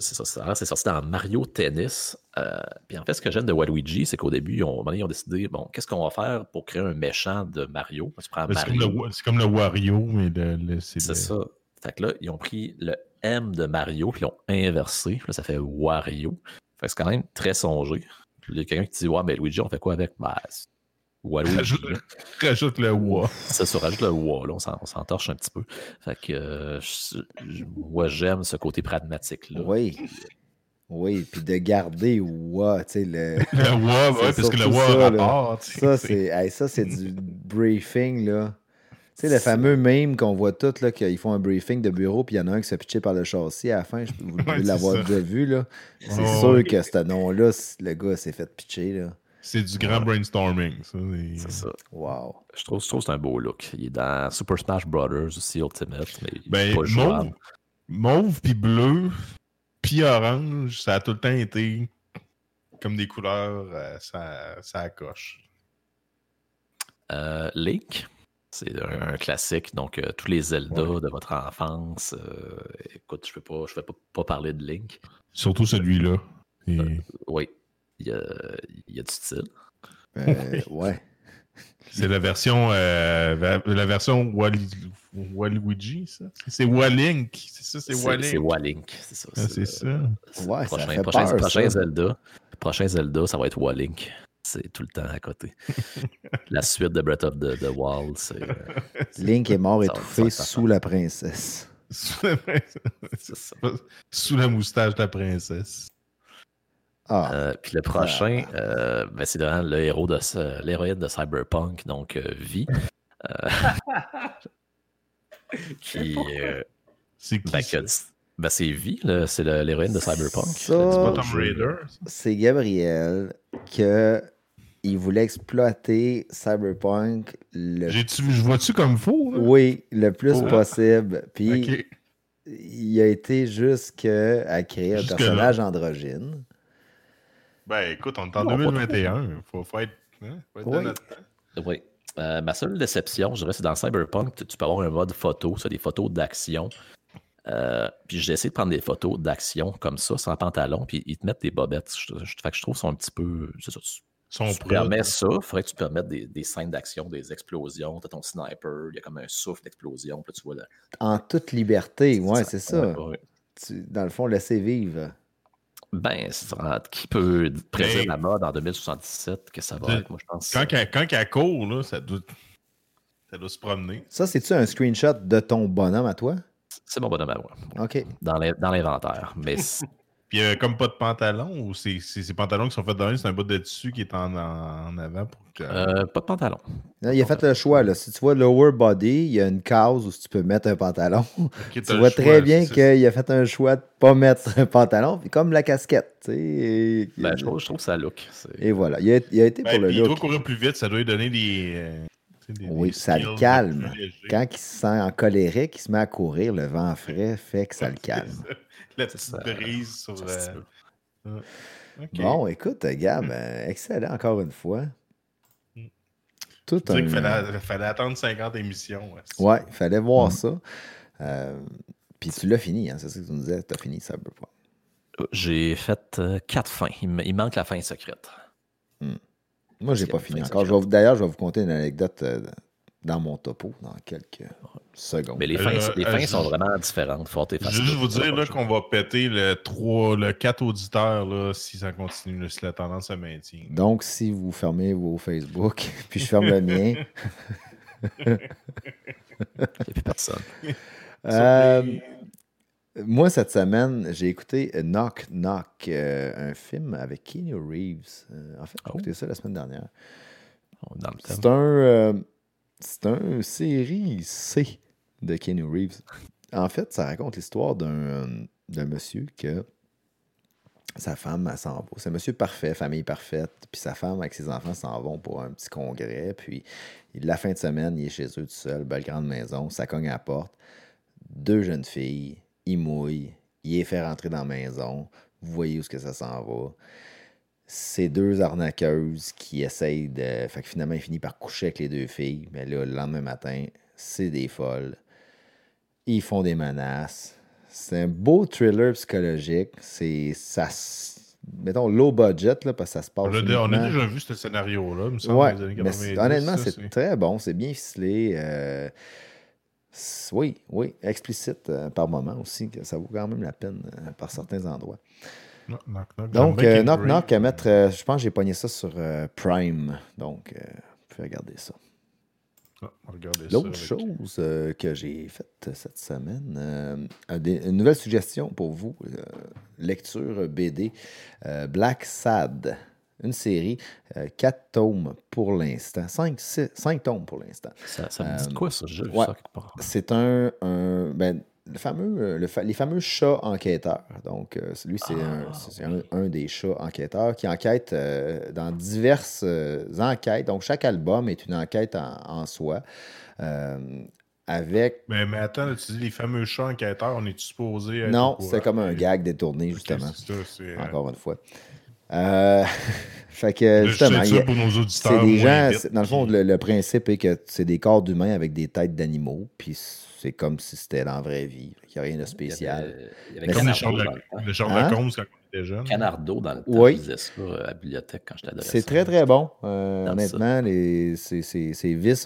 c'est ça, c'est sorti dans Mario Tennis. Euh, puis en fait, ce que j'aime de Waluigi, c'est qu'au début, donné, ils ont décidé bon, qu'est-ce qu'on va faire pour créer un méchant de Mario? C'est comme, le, comme Wario, mais c'est C'est ça. Fait que là, ils ont pris le M de Mario, puis ils l'ont inversé. Puis là, ça fait Wario. Fait que c'est quand même très songé. Puis il y a quelqu'un qui dit Ouais, mais Luigi, on fait quoi avec? Ben, c'est. Rajoute, là. rajoute le Wa. Ça se rajoute le Wa, là, on s'en- on s'entorche un petit peu. Fait que euh, je- je- moi, j'aime ce côté pragmatique-là. Oui. Oui, puis de garder Wa, tu sais, le... Le Wa, ouais, C'est parce que le Wa ça, là. rapport. tu sais, Ça, c'est- c'est hey, ça, c'est du briefing, là. Tu sais, le C'est- fameux meme qu'on voit tous, là, qu'ils font un briefing de bureau, puis il y en a un qui se pitcher par le châssis à la fin. Je- Vous devez c'est l'avoir ça. déjà vu, là. C'est sûr que ce nom-là, le gars s'est fait pitcher, là. C'est du grand brainstorming. Ça, c'est- C'est ça. Wow. Je trouve, je trouve que c'est un beau look. Il est dans Super Smash Brothers aussi, Ultimate. Mais Ben, pas mauve, jouable. mauve puis bleu, puis orange, ça a tout le temps été comme des couleurs, euh, ça, ça coche. Euh, Link, c'est un, un classique. Donc, euh, tous les Zelda de votre enfance. euh, écoute, je ne peux, pas, je vais pas, pas parler de Link. Surtout celui-là. Et- Oui, il y a, il y a du style. Euh, ouais. C'est la version, euh, la version Wally, Waluigi, ça? C'est Walink. C'est ça, c'est C'est Walink. c'est Walink. C'est ça. Ah, c'est le- ça. Ouais, ça prochain, fait prochain, peur, prochain ça. Zelda. Prochain Zelda, ça va être Walink. C'est tout le temps à côté. La suite de Breath of the, the Wild, c'est euh, Link est mort étouffé sous la princesse. c'est ça. Sous la moustache de la princesse. Ah, Euh, puis le prochain, euh, ben, c'est vraiment le héros de ce- l'héroïne de Cyberpunk, donc euh, Vi. euh, qui, euh, C'est qui ben, ben, c'est Vi, là, c'est le- l'héroïne de Cyberpunk. C'est Gabriel que il voulait exploiter Cyberpunk le J'ai-tu, je vois-tu comme faux? là? oui, le plus Oh. possible. Puis il a été jusqu'à créer un personnage androgyne. Ben écoute, on est en Non, pas 2021. Faut, faut être, hein, faut être de Oui. notre temps. Oui. Euh, ma seule déception, je dirais, c'est dans Cyberpunk, tu, tu peux avoir un mode photo, c'est des photos d'action. Euh, puis j'ai essayé de prendre des photos d'action comme ça, sans pantalon, puis ils te mettent des bobettes. Je, je- fait que je trouve qu'ils sont un petit peu. c'est ça, tu, Son tu permets ça, il faudrait que tu permettes des, des scènes d'action, des explosions. Tu as ton sniper, il y a comme un souffle d'explosion, puis là, tu vois le- En toute liberté, ouais, c'est ça. Ouais, ouais. Tu- dans le fond, laisser vivre. Ben, c'est vraiment- qui peut prédire Hey. la mode en 2077 que ça va être, moi, je pense. Quand, qu'elle- quand elle court, là, ça doit, ça doit se promener. Ça, c'est-tu un screenshot de ton bonhomme à toi? C'est mon bonhomme à moi, OK. dans l'in- dans l'inventaire. Mais c'est- Puis il y a comme pas de pantalon ou c'est c'est- ces pantalons qui sont faits dans c'est un bout de dessus qui est en, en, en avant pour que. euh, pas de pantalon. Il a fait le choix. Là. Si tu vois lower body, il y a une case où tu peux mettre un pantalon. Tu vois choix, très bien qu'il a fait un choix de ne pas mettre un pantalon, puis comme la casquette. tu sais, Et, Ben, je, trouve, je trouve ça look. Et voilà. Il a, il a été Ben, pour le puis il doit look. courir plus vite, ça doit lui donner des. euh, des- Oui, des ça le calme. Quand il se sent en colérique, il se met à courir, le vent frais fait que ça le calme. La petite ça. brise sur. ça euh, euh, ok. Bon, écoute, Gab, euh, excellent encore une fois. Mm. Tout un. qu'il fallait, fallait attendre 50 émissions. ouais. Ouais, il fallait voir ça. Euh, Puis tu l'as fini, hein, c'est ça que tu nous disais, tu as fini Cyberpunk. J'ai fait euh, quatre fins. Il, il manque la fin secrète. Moi, j'ai pas fini encore. D'ailleurs, je vais vous conter une anecdote euh, dans mon topo dans quelques secondes. Mais les Euh, fins, les euh, fins je- sont vraiment différentes. Faut être Je juste vous dire là, qu'on va péter le 3, le 4 auditeurs là, si ça continue, si la tendance se maintient. Donc, si vous fermez vos Facebook, puis je ferme le mien, Il n'y a plus personne. Euh, moi, cette semaine, j'ai écouté Knock Knock, euh, un film avec Keanu Reeves. Euh, en fait, j'ai Oh. écouté ça la semaine dernière. C'est un, euh, c'est un série C de Keanu Reeves. En fait, ça raconte l'histoire d'un, euh, monsieur que sa femme, s'en va. C'est un monsieur parfait, famille parfaite. Puis sa femme, avec ses enfants, s'en vont pour un petit congrès. Puis la fin de semaine, il est chez eux tout seul, belle grande maison. Ça cogne à la porte. Deux jeunes filles, il mouille, il les fait rentrer dans la maison. Vous voyez où est-ce que ça s'en va. C'est deux arnaqueuses qui essayent de. Fait que finalement, il finit par coucher avec les deux filles. Mais là, le lendemain matin, c'est des folles. Ils font des menaces. C'est un beau thriller psychologique. C'est. Ça. Mettons low budget, là, parce que ça se passe. On a, on a déjà vu ce scénario-là, me semble, Ouais, dans les années mais 90. c'est- honnêtement, c'est très bon, c'est bien ficelé. euh, oui, oui, explicite euh, par moment aussi, que ça vaut quand même la peine euh, par certains endroits. Knock, knock, knock. Donc, euh, Knock. Knock à mettre, euh, je pense que j'ai pogné ça sur euh, Prime. Donc, euh, vous pouvez regarder ça. Ah, regardez ça L'autre avec- chose euh, que j'ai faite cette semaine, euh, une nouvelle suggestion pour vous, euh, lecture BD, euh, Black Sad, une série, euh, quatre tomes pour l'instant, cinq, cinq tomes pour l'instant. Ça, ça me dit Euh, quoi, ça? J'ai vu ouais. ça quelque part. C'est un, un- ben, le fameux, euh, le fa- les fameux chats enquêteurs. Donc, euh, lui, c'est un, c'est un, un des chats enquêteurs qui enquête euh, dans diverses euh, enquêtes. Donc, chaque album est une enquête en, en soi. euh, avec. Mais, mais attends, là, tu dis les fameux chats enquêteurs, on est supposé. être Non, c'est comme un gag détourné, justement. ça, Encore une fois. Euh, fait que, justement, il y ça a- pour nos c'est auditeurs. des gens, dans le fond, qui- le, le principe est que c'est des corps d'humains avec des têtes d'animaux, puis c'est comme si c'était dans la vraie vie. Il n'y a rien de spécial. Il y avait, Mais Comme les Canardo chars dans le de, le Hein? de Combs quand on était jeune. Canardo dans le temps. Oui. Ça euh, à la bibliothèque quand j'étais adolescent. C'est très, très bon. Euh, honnêtement, les- c'est c'est-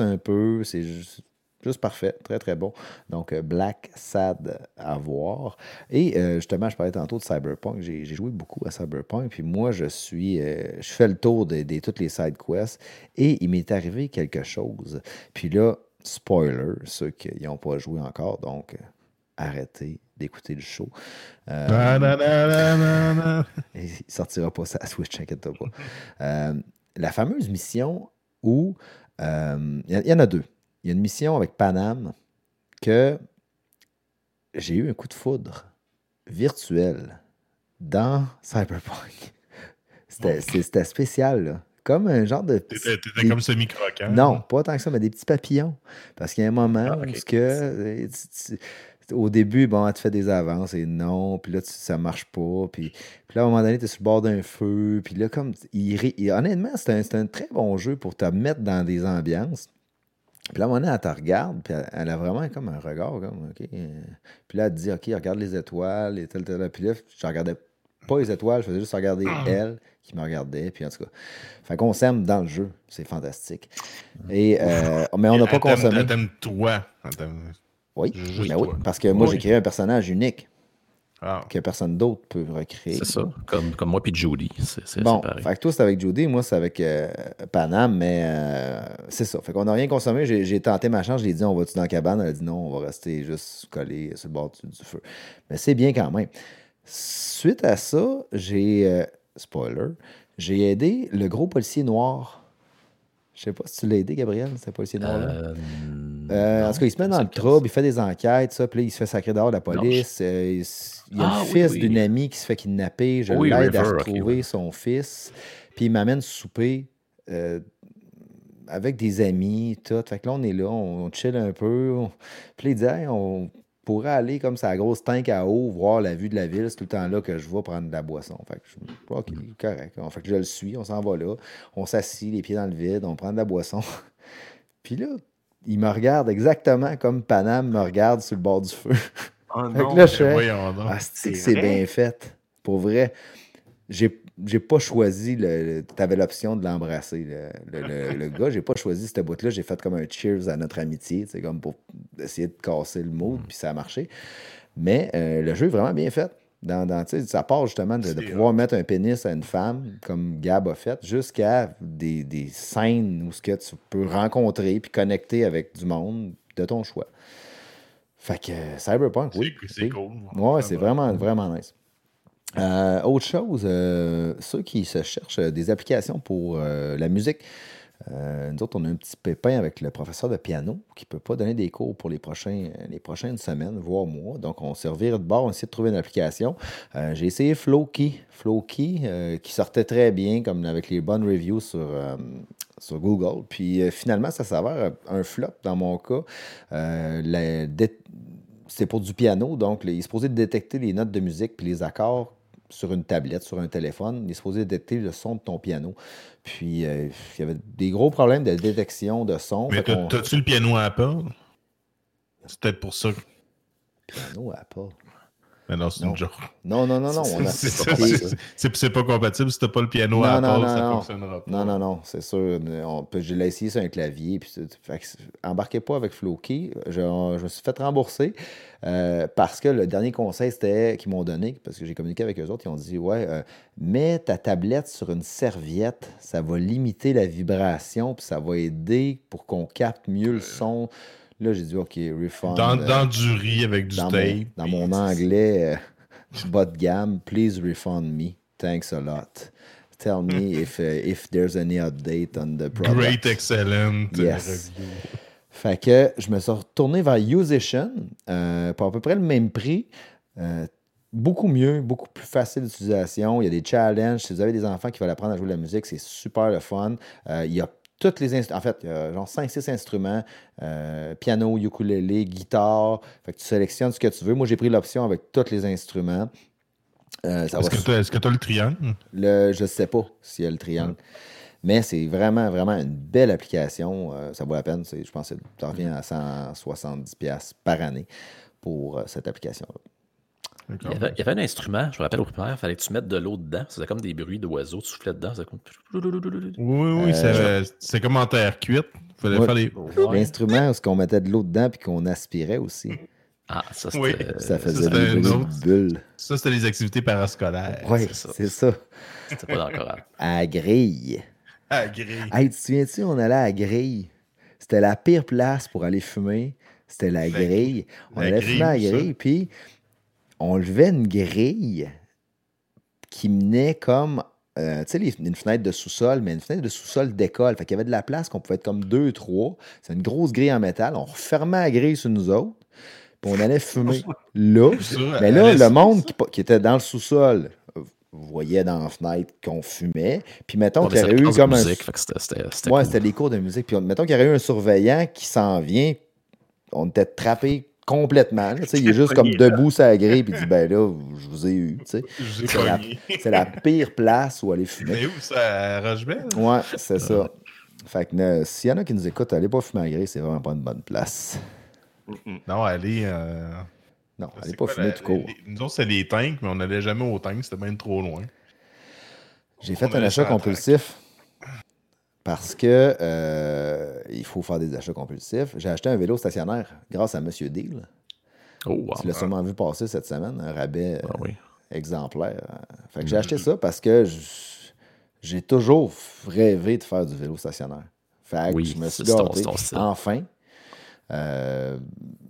un peu. C'est juste, juste parfait. Très, très bon. Donc, euh, Black Sad à voir. Et euh, justement, je parlais tantôt de Cyberpunk. J'ai j'ai joué beaucoup à Cyberpunk. Puis moi, je suis. euh, je fais le tour de, de toutes les side quests. Et il m'est arrivé quelque chose. Puis là, spoiler, ceux qui n'ont pas joué encore. Donc, euh, arrêtez d'écouter le show. Euh, na, na. et il sortira pas ça à Switch, inquiète-toi pas. Euh, la fameuse mission où. euh, Il y, y en a deux. Il y a une mission avec Panam que j'ai eu un coup de foudre virtuel dans Cyberpunk. C'était spécial, là. Comme un genre de. T'étais des- comme semi-croquant. non, pas tant que ça, mais des petits papillons. Parce qu'il y a un moment Ah, où que, euh, tu- tu- au début, bon, elle te fait des avances et non, puis là, tu- ça marche pas. Puis, puis là, à un moment donné, tu es sur le bord d'un feu. Puis là, comme, il, honnêtement, c'est un, un très bon jeu pour te mettre dans des ambiances. Puis là, à un moment donné, elle te regarde, puis elle, elle a vraiment comme un regard, comme, OK. euh, Puis là, elle te dit, OK, regarde les étoiles, et tel, tel, tel. Puis là, je regardais pas les étoiles, je faisais juste regarder elle qui me regardait. Puis en tout cas, fait qu'on s'aime dans le jeu. C'est fantastique. Et, euh, mais on n'a pas consommé. Elle t'aime toi. Oui, oui, parce que moi, Oui. j'ai créé un personnage unique. Ah. que personne d'autre peut recréer. C'est ça. Comme, comme moi puis Judy. C'est Bon, pareil. fait que toi, c'est avec Judy, moi, c'est avec euh, Panam, mais euh, c'est ça. Fait qu'on n'a rien consommé. J'ai tenté ma chance, je lui ai dit, on va-tu dans la cabane? Elle a dit non, on va rester juste collé sur le bord du, du feu. Mais c'est bien quand même. Suite à ça, j'ai, euh, spoiler, j'ai aidé le gros policier noir. Je sais pas si tu l'as aidé, Gabriel, ce policier noir-là? Euh, Euh, en tout cas, il se met dans le trouble, il fait des enquêtes, ça, puis là, il se fait sacrer dehors de la police. il, y a Ah, le fils oui. d'une amie qui se fait kidnapper. Je Oui, l'aide à retrouver son fils. Puis il m'amène souper avec des amis, tout. Fait que là, on est là, on, chill un peu. Puis là, il dit, Hey, on pourrait aller comme ça, grosse tank à eau, voir la vue de la ville. C'est tout le temps là que je vais prendre de la boisson. Fait que je OK, correct. Fait que je le suis, on s'en va là. On s'assit, les pieds dans le vide, on prend de la boisson. Puis là, il me regarde exactement comme Panam me regarde sur le bord du feu. Oh Fait que non. là, je fais, ah, c'est bien fait? Pour vrai, j'ai j'ai pas choisi le. tu avais l'option de l'embrasser, le, le, le- le gars. J'ai pas choisi cette boîte-là. J'ai fait comme un cheers à notre amitié, c'est comme pour essayer de casser le mood, puis ça a marché. Mais euh, le jeu est vraiment bien fait. Dans, dans, ça part justement de, pouvoir mettre un pénis à une femme, comme Gab a fait, jusqu'à des, des scènes où ce que tu peux rencontrer puis connecter avec du monde de ton choix. Fait que euh, Cyberpunk, oui. C'est- oui. cool. Ouais, c'est vraiment, vraiment nice. Euh, autre chose, euh, ceux qui se cherchent euh, des applications pour la musique, nous autres, on a un petit pépin avec le professeur de piano qui ne peut pas donner des cours pour les, prochains, les prochaines semaines, voire mois. Donc, on s'est de bord, on a essayé de trouver une application. J'ai essayé Flowkey, Flowkey qui sortait très bien, comme avec les bonnes reviews sur, sur Google. Puis finalement, ça s'avère un flop dans mon cas. C'est pour du piano, donc il est supposé détecter les notes de musique puis les accords sur une tablette, sur un téléphone. Il est supposé détecter le son de ton piano. Puis euh, il y avait des gros problèmes de détection de son. Mais t'as-tu le piano Apple? C'est peut-être pour ça. Piano Apple. Mais non, c'est Non. une joke. Non, non, non, non. a- C'est pas compatible. Si t'as pas le piano Non, Apple, non, non, ça non. fonctionnera pas. Non, non, non, c'est sûr. On peut- je l'ai essayé sur un clavier. Puis fait embarquez pas avec Flowkey. Je, je me suis fait rembourser euh, parce que le dernier conseil c'était qu'ils m'ont donné, parce que j'ai communiqué avec eux autres, ils ont dit Ouais, euh, mets ta tablette sur une serviette, ça va limiter la vibration, puis ça va aider pour qu'on capte mieux le son. Là, j'ai dit OK, refund. Dans, euh, dans du riz avec du dans, tape. mon, dans mon anglais euh, bas de gamme, please refund me. Thanks a lot. Tell me if, uh, if there's any update on the product. Great, excellent. euh, Yes. Fait que je me suis retourné vers Usation euh, pour à peu près le même prix. Euh, beaucoup mieux, beaucoup plus facile d'utilisation. Il y a des challenges. Si vous avez des enfants qui veulent apprendre à jouer de la musique, c'est super le fun. Euh, il y a toutes les instruments. En fait, il y a genre 5-6 instruments euh, piano, ukulélé, guitare. Fait que tu sélectionnes ce que tu veux. Moi, j'ai pris l'option avec tous les instruments. Euh, Est-ce va que tu as le triangle? le, je ne sais pas s'il y a le triangle. Mais c'est vraiment, vraiment une belle application. Euh, ça vaut la peine. Je pense que ça revient à 170$ par année pour cette application-là. Il y, avait, il y avait un instrument, je me rappelle au primaire, il fallait que tu mettes de l'eau dedans? C'était comme des bruits d'oiseaux, tu soufflais dedans. comme... Oui, oui, Euh, c'est- c'est comme en terre cuite. Il fallait Ouais. faire les. Ouais. L'instrument, est-ce qu'on mettait de l'eau dedans puis qu'on aspirait aussi? Ah, ça Oui. c'était Ça faisait des bulles. Ça, c'était les activités parascolaires. Oui, c'est ça. c'était pas dans le choral. À la grille. Ah, grille. Hey, tu te souviens-tu, on allait à grille? C'était la pire place pour aller fumer. C'était la grille. On la allait grille, fumer à grille, puis on levait une grille qui menait comme, euh, tu sais, une fenêtre de sous-sol, mais une fenêtre de sous-sol d'école. Fait qu'il y avait de la place qu'on pouvait être comme deux, trois. C'est une grosse grille en métal. On refermait la grille sur nous autres, puis on allait fumer là. Mais là, le monde qui, qui était dans le sous-sol euh, voyait dans la fenêtre qu'on fumait. Puis mettons On qu'il y aurait eu comme un... musique, que c'était- Ouais, cool. les cours de musique. Puis on- mettons qu'il y aurait eu un surveillant qui s'en vient, on était trappé complètement. là. Il est juste comme debout sur la grille, puis il dit Ben là, je vous ai eu. C'est la, c'est pire place où aller fumer. Mais où ça, Rochebelle? Ouais, c'est ça. Fait que euh, s'il y en a qui nous écoutent, allez pas fumer à la grille, c'est vraiment pas une bonne place. Non, allez. euh, Non, allez c'est pas quoi, fumer la- tout court. les- Nous autres, c'est les tanks, mais on n'allait jamais au tank, c'était bien trop loin. J'ai fait un achat compulsif parce que euh, il faut faire des achats compulsifs. J'ai acheté un vélo stationnaire grâce à Monsieur Deal. Oh, wow. Tu l'as sûrement vu passer cette semaine, un rabais euh, Ah oui. exemplaire. Fait que j'ai acheté ça parce que j'ai toujours rêvé de faire du vélo stationnaire. Fait que Oui, je me suis gâté. Enfin. Euh,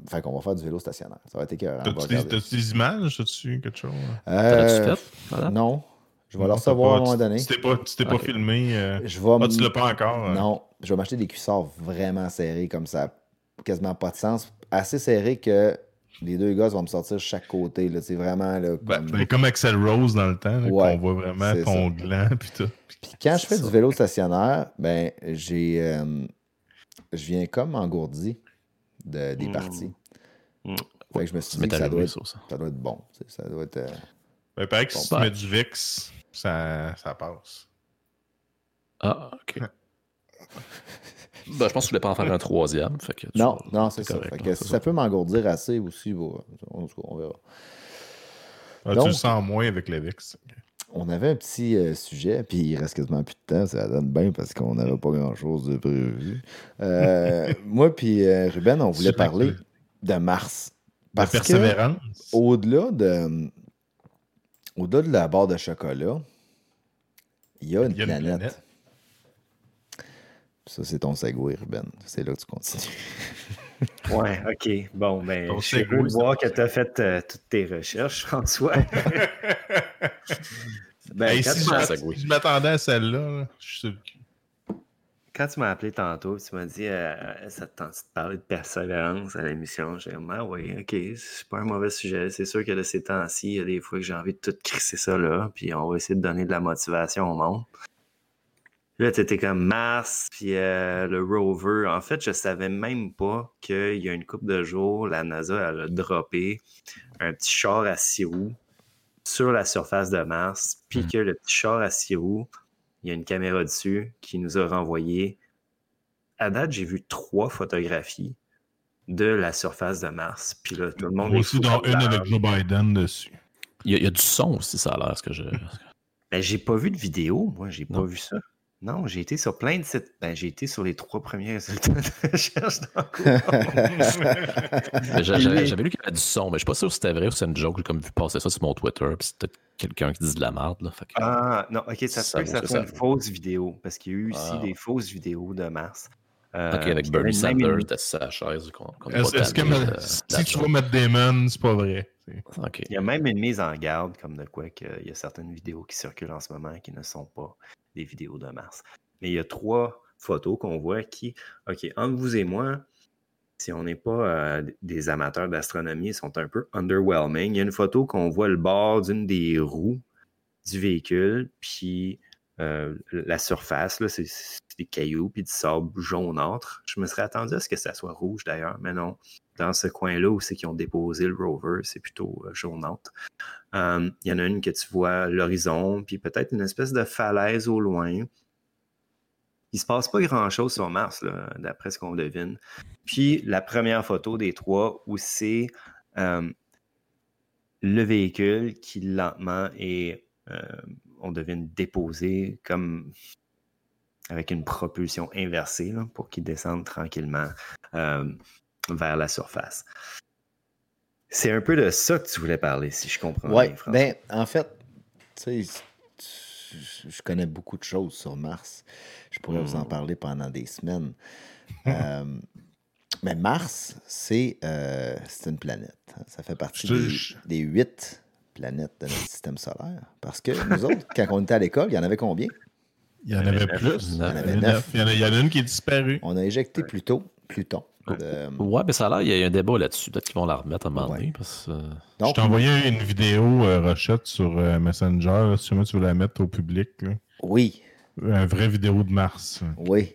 fait qu'on va faire du vélo stationnaire. Ça va être écœurant. T'as-tu des, images? As-tu quelque chose? Euh, T'as-tu fait? Voilà. Non. Je vais le recevoir à un moment donné. Tu t'es pas, tu t'es pas filmé. euh, Je vais Ah, tu l'as pas encore. euh. Non, je vais m'acheter des cuissards vraiment serrés comme ça, quasiment pas de sens. Assez serrés que les deux gars vont me sortir chaque côté. là. C'est vraiment là, Ben, comme- ben, comme Axel Rose dans le temps, là, Ouais, qu'on voit vraiment ton ça. gland. Puis tout. Puis quand je fais du vélo stationnaire, ben j'ai euh, je viens comme engourdi de, des Mm. parties. Mm. Fait que je me suis Ça dit que ça doit, être, ça, ça. doit être bon. Ça doit être. euh, Ben, il paraît que si tu mets du VIX, ça, ça passe. Ah, ok. Ben, je pense que tu voulais pas en faire un troisième. Fait que tu- Non, non, c'est ça. correct, Fait que ça peut m'engourdir assez aussi, bon, on, on verra. Ah, Donc- tu le sens moins avec le VIX. On avait un petit euh, sujet, puis il reste quasiment plus de temps, ça donne bien parce qu'on n'avait pas grand-chose de prévu. Euh, moi puis euh, Ruben, on voulait parler de Mars. La Parce que persévérance. au-delà de au-delà de la barre de chocolat, il y a une, Il y a une planète. planète. Ça, c'est ton segway, Ruben. C'est là que tu continues. Ouais, ok. Bon, ben, Ton je suis heureux de voir que tu as fait euh, toutes tes recherches, François. ben, Hey, si je m'attendais à celle-là, là, je suis sur le cul. Quand tu m'as appelé tantôt, tu m'as dit euh, ça te tente de parler de persévérance à l'émission? J'ai dit ah oui, ok, c'est pas un mauvais sujet. C'est sûr que de ces temps-ci, il y a des fois que j'ai envie de tout crisser ça là, puis on va essayer de donner de la motivation au monde. Là, tu étais comme Mars, puis euh, le rover. En fait, je savais même pas qu'il y a une couple de jours, la NASA elle a droppé un petit char à six roues sur la surface de Mars, puis que le petit char à six roues, il y a une caméra dessus qui nous a renvoyé. À date, j'ai vu trois photographies de la surface de Mars. Puis là, tout le monde est Aussi, dans une avec Joe Biden dessus. Il y, a, il y a du son aussi, ça a l'air, ce que je. Ben, j'ai pas vu de vidéo, moi, j'ai pas vu ça. Non, j'ai été sur plein de sites. Ben, j'ai été sur les trois premiers résultats de recherche J'avais lu qu'il y avait du son, mais je suis pas sûr si c'était vrai ou si c'est une joke. J'ai comme vu passer ça sur mon Twitter, puis c'est peut-être quelqu'un qui dit de la merde. Là, fait que- Ah, non, ok, ça se Ça peut que ça soit une fausse vidéo, parce qu'il y a eu aussi Ah. des fausses vidéos de Mars. Euh, ok, avec Bernie Sanders, une- était assis à la chaise. Est-ce est-ce que ma- de- si tu vois Matt Damon, c'est pas vrai. Il y a même une mise en garde, comme de quoi qu'il y a certaines vidéos qui circulent en ce moment qui ne sont pas des vidéos de Mars. Mais il y a trois photos qu'on voit qui, OK, entre vous et moi, si on n'est pas euh, des amateurs d'astronomie, ils sont un peu underwhelming. Il y a une photo qu'on voit le bord d'une des roues du véhicule, puis euh, la surface, là, c'est c'est des cailloux, puis du sable jaunâtre. Je me serais attendu à ce que ça soit rouge d'ailleurs, mais non. Dans ce coin-là où c'est qu'ils ont déposé le rover, c'est plutôt euh. Euh, Il y en a une que tu vois l'horizon, puis peut-être une espèce de falaise au loin. Il se passe pas grand-chose sur Mars, d'après ce qu'on devine. Puis la première photo des trois où c'est euh, le véhicule qui lentement est, euh, on devine, déposé comme avec une propulsion inversée pour qu'il descende tranquillement vers la surface. C'est un peu de ça que tu voulais parler, si je comprends Ouais, bien, François. ben, en fait, tu sais, je- connais beaucoup de choses sur Mars. Je pourrais vous en Mm. parler pendant des semaines. Euh, mais Mars, c'est euh, c'est une planète. Ça fait partie des, huit planètes de notre système solaire. Parce que nous autres, quand on était à l'école, il y en avait combien? Il y en avait plus. Il y en avait neuf. neuf. Il y en a- il y en a une qui est disparue. On a éjecté Pluto, Pluton. De- Ouais, mais ça a l'air, il y a un débat là-dessus. Peut-être qu'ils vont la remettre à un moment Ouais. donné. Parce que, euh, Je t'ai envoyé une vidéo, euh, Rochette, sur euh, Messenger. là, si jamais tu veux la mettre au public. là. oui, Une vraie vidéo de Mars. Oui.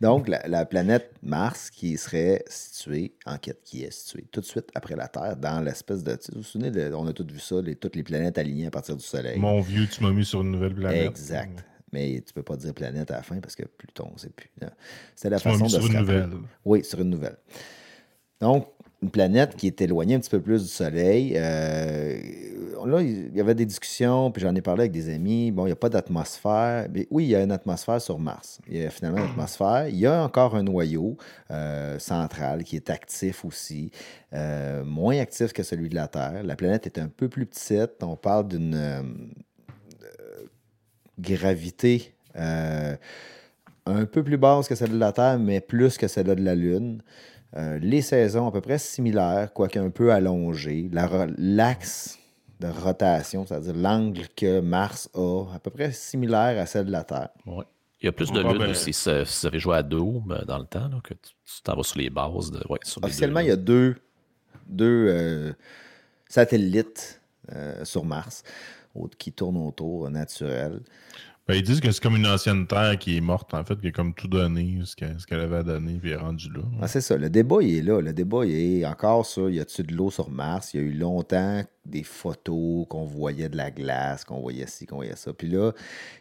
Donc, la, la planète Mars qui serait située, en quête, qui est située tout de suite après la Terre, dans l'espèce de. Vous vous souvenez, de- on a tous vu ça, les- toutes les planètes alignées à partir du Soleil. Mon vieux, tu m'as mis sur une nouvelle planète. exact. Mais tu peux pas dire planète à la fin parce que Pluton, c'est plus. C'était la Tu façon de sur se une nouvelle. Oui, sur une nouvelle. Donc, une planète qui est éloignée un petit peu plus du Soleil. euh, là, il y avait des discussions, puis j'en ai parlé avec des amis. Bon, il n'y a pas d'atmosphère. Mais oui, il y a une atmosphère sur Mars. Il y a finalement une atmosphère. Il y a encore un noyau euh, central qui est actif aussi, euh, moins actif que celui de la Terre. La planète est un peu plus petite. On parle d'une gravité euh, un peu plus basse que celle de la Terre, mais plus que celle de la Lune. Euh, les saisons à peu près similaires, quoique un peu allongées. La L'axe de rotation, c'est-à-dire l'angle que Mars a, à peu près similaire à celle de la Terre. Ouais. Il y a plus de Ah, ben- aussi, si, vous avez joué à Doom euh, dans le temps, là, que tu t'en vas sur les bases. De, ouais, sur les Officiellement, deux il y a deux, deux euh, satellites euh, sur Mars qui tournent autour, euh, naturels. Ben, ils disent que c'est comme une ancienne Terre qui est morte, en fait, qui a comme tout donné, ce qu'elle avait à donner, puis est rendue là. Ah, c'est ça. Le débat, il est là. Le débat, il est encore ça. Y a-tu de l'eau sur Mars? Il y a eu longtemps des photos qu'on voyait de la glace, qu'on voyait ci, qu'on voyait ça. Puis là,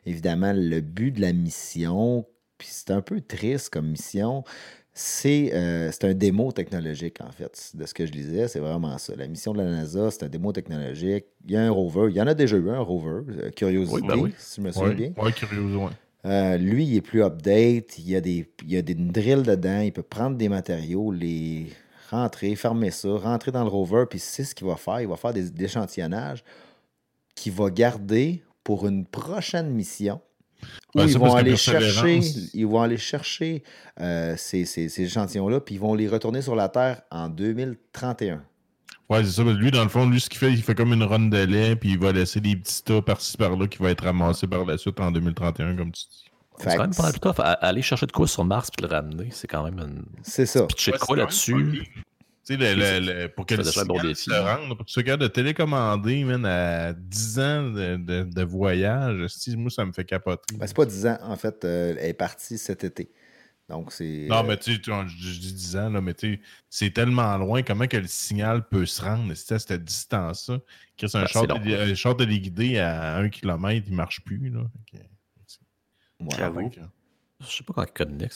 évidemment, le but de la mission, puis c'est un peu triste comme mission, c'est euh, c'est un démo technologique, en fait, de ce que je lisais. C'est vraiment ça. La mission de la NASA, c'est un démo technologique. Il y a un rover. Il y en a déjà eu un rover, euh, Curiosity, Oui, ben oui. si je me souviens bien. Curieux, ouais. Euh, lui, il est plus update. Il y a des, il y a des drills dedans. Il peut prendre des matériaux, les rentrer, fermer ça, rentrer dans le rover. Puis c'est ce qu'il va faire. Il va faire des, des échantillonnages qu'il va garder pour une prochaine mission. Ouais, ils, vont aller chercher, ils vont aller chercher euh, ces, ces- ces échantillons-là, puis ils vont les retourner sur la Terre en 2031. Ouais, c'est ça. mais Lui, dans le fond, lui, ce qu'il fait, il fait comme une run de lait, puis il va laisser des petits tas par-ci par-là qui vont être ramassés par la suite en 2031, comme tu dis. C'est quand même pas mal plus tough. Aller chercher de quoi sur Mars puis le ramener, c'est quand même une. C'est ça. Pitcher de quoi là-dessus? Le- le- le- pour que Ça le se hein. rende, pour que tu sois capable de télécommander, man, à 10 ans de, de, de voyage, si, moi, ça me fait capoter. Ben, c'est pas 10 ans. En fait, euh, elle est partie cet été. Donc, c'est. Non, euh, mais tu sais, tu- je, dis 10 ans, là, mais tu sais, c'est tellement loin, comment que le signal peut se rendre c'est à cette distance-là? Chris, un, Ben, char téléguidé à 1 km, il marche plus, là. Que- ouais. J'avoue. Je sais pas quand il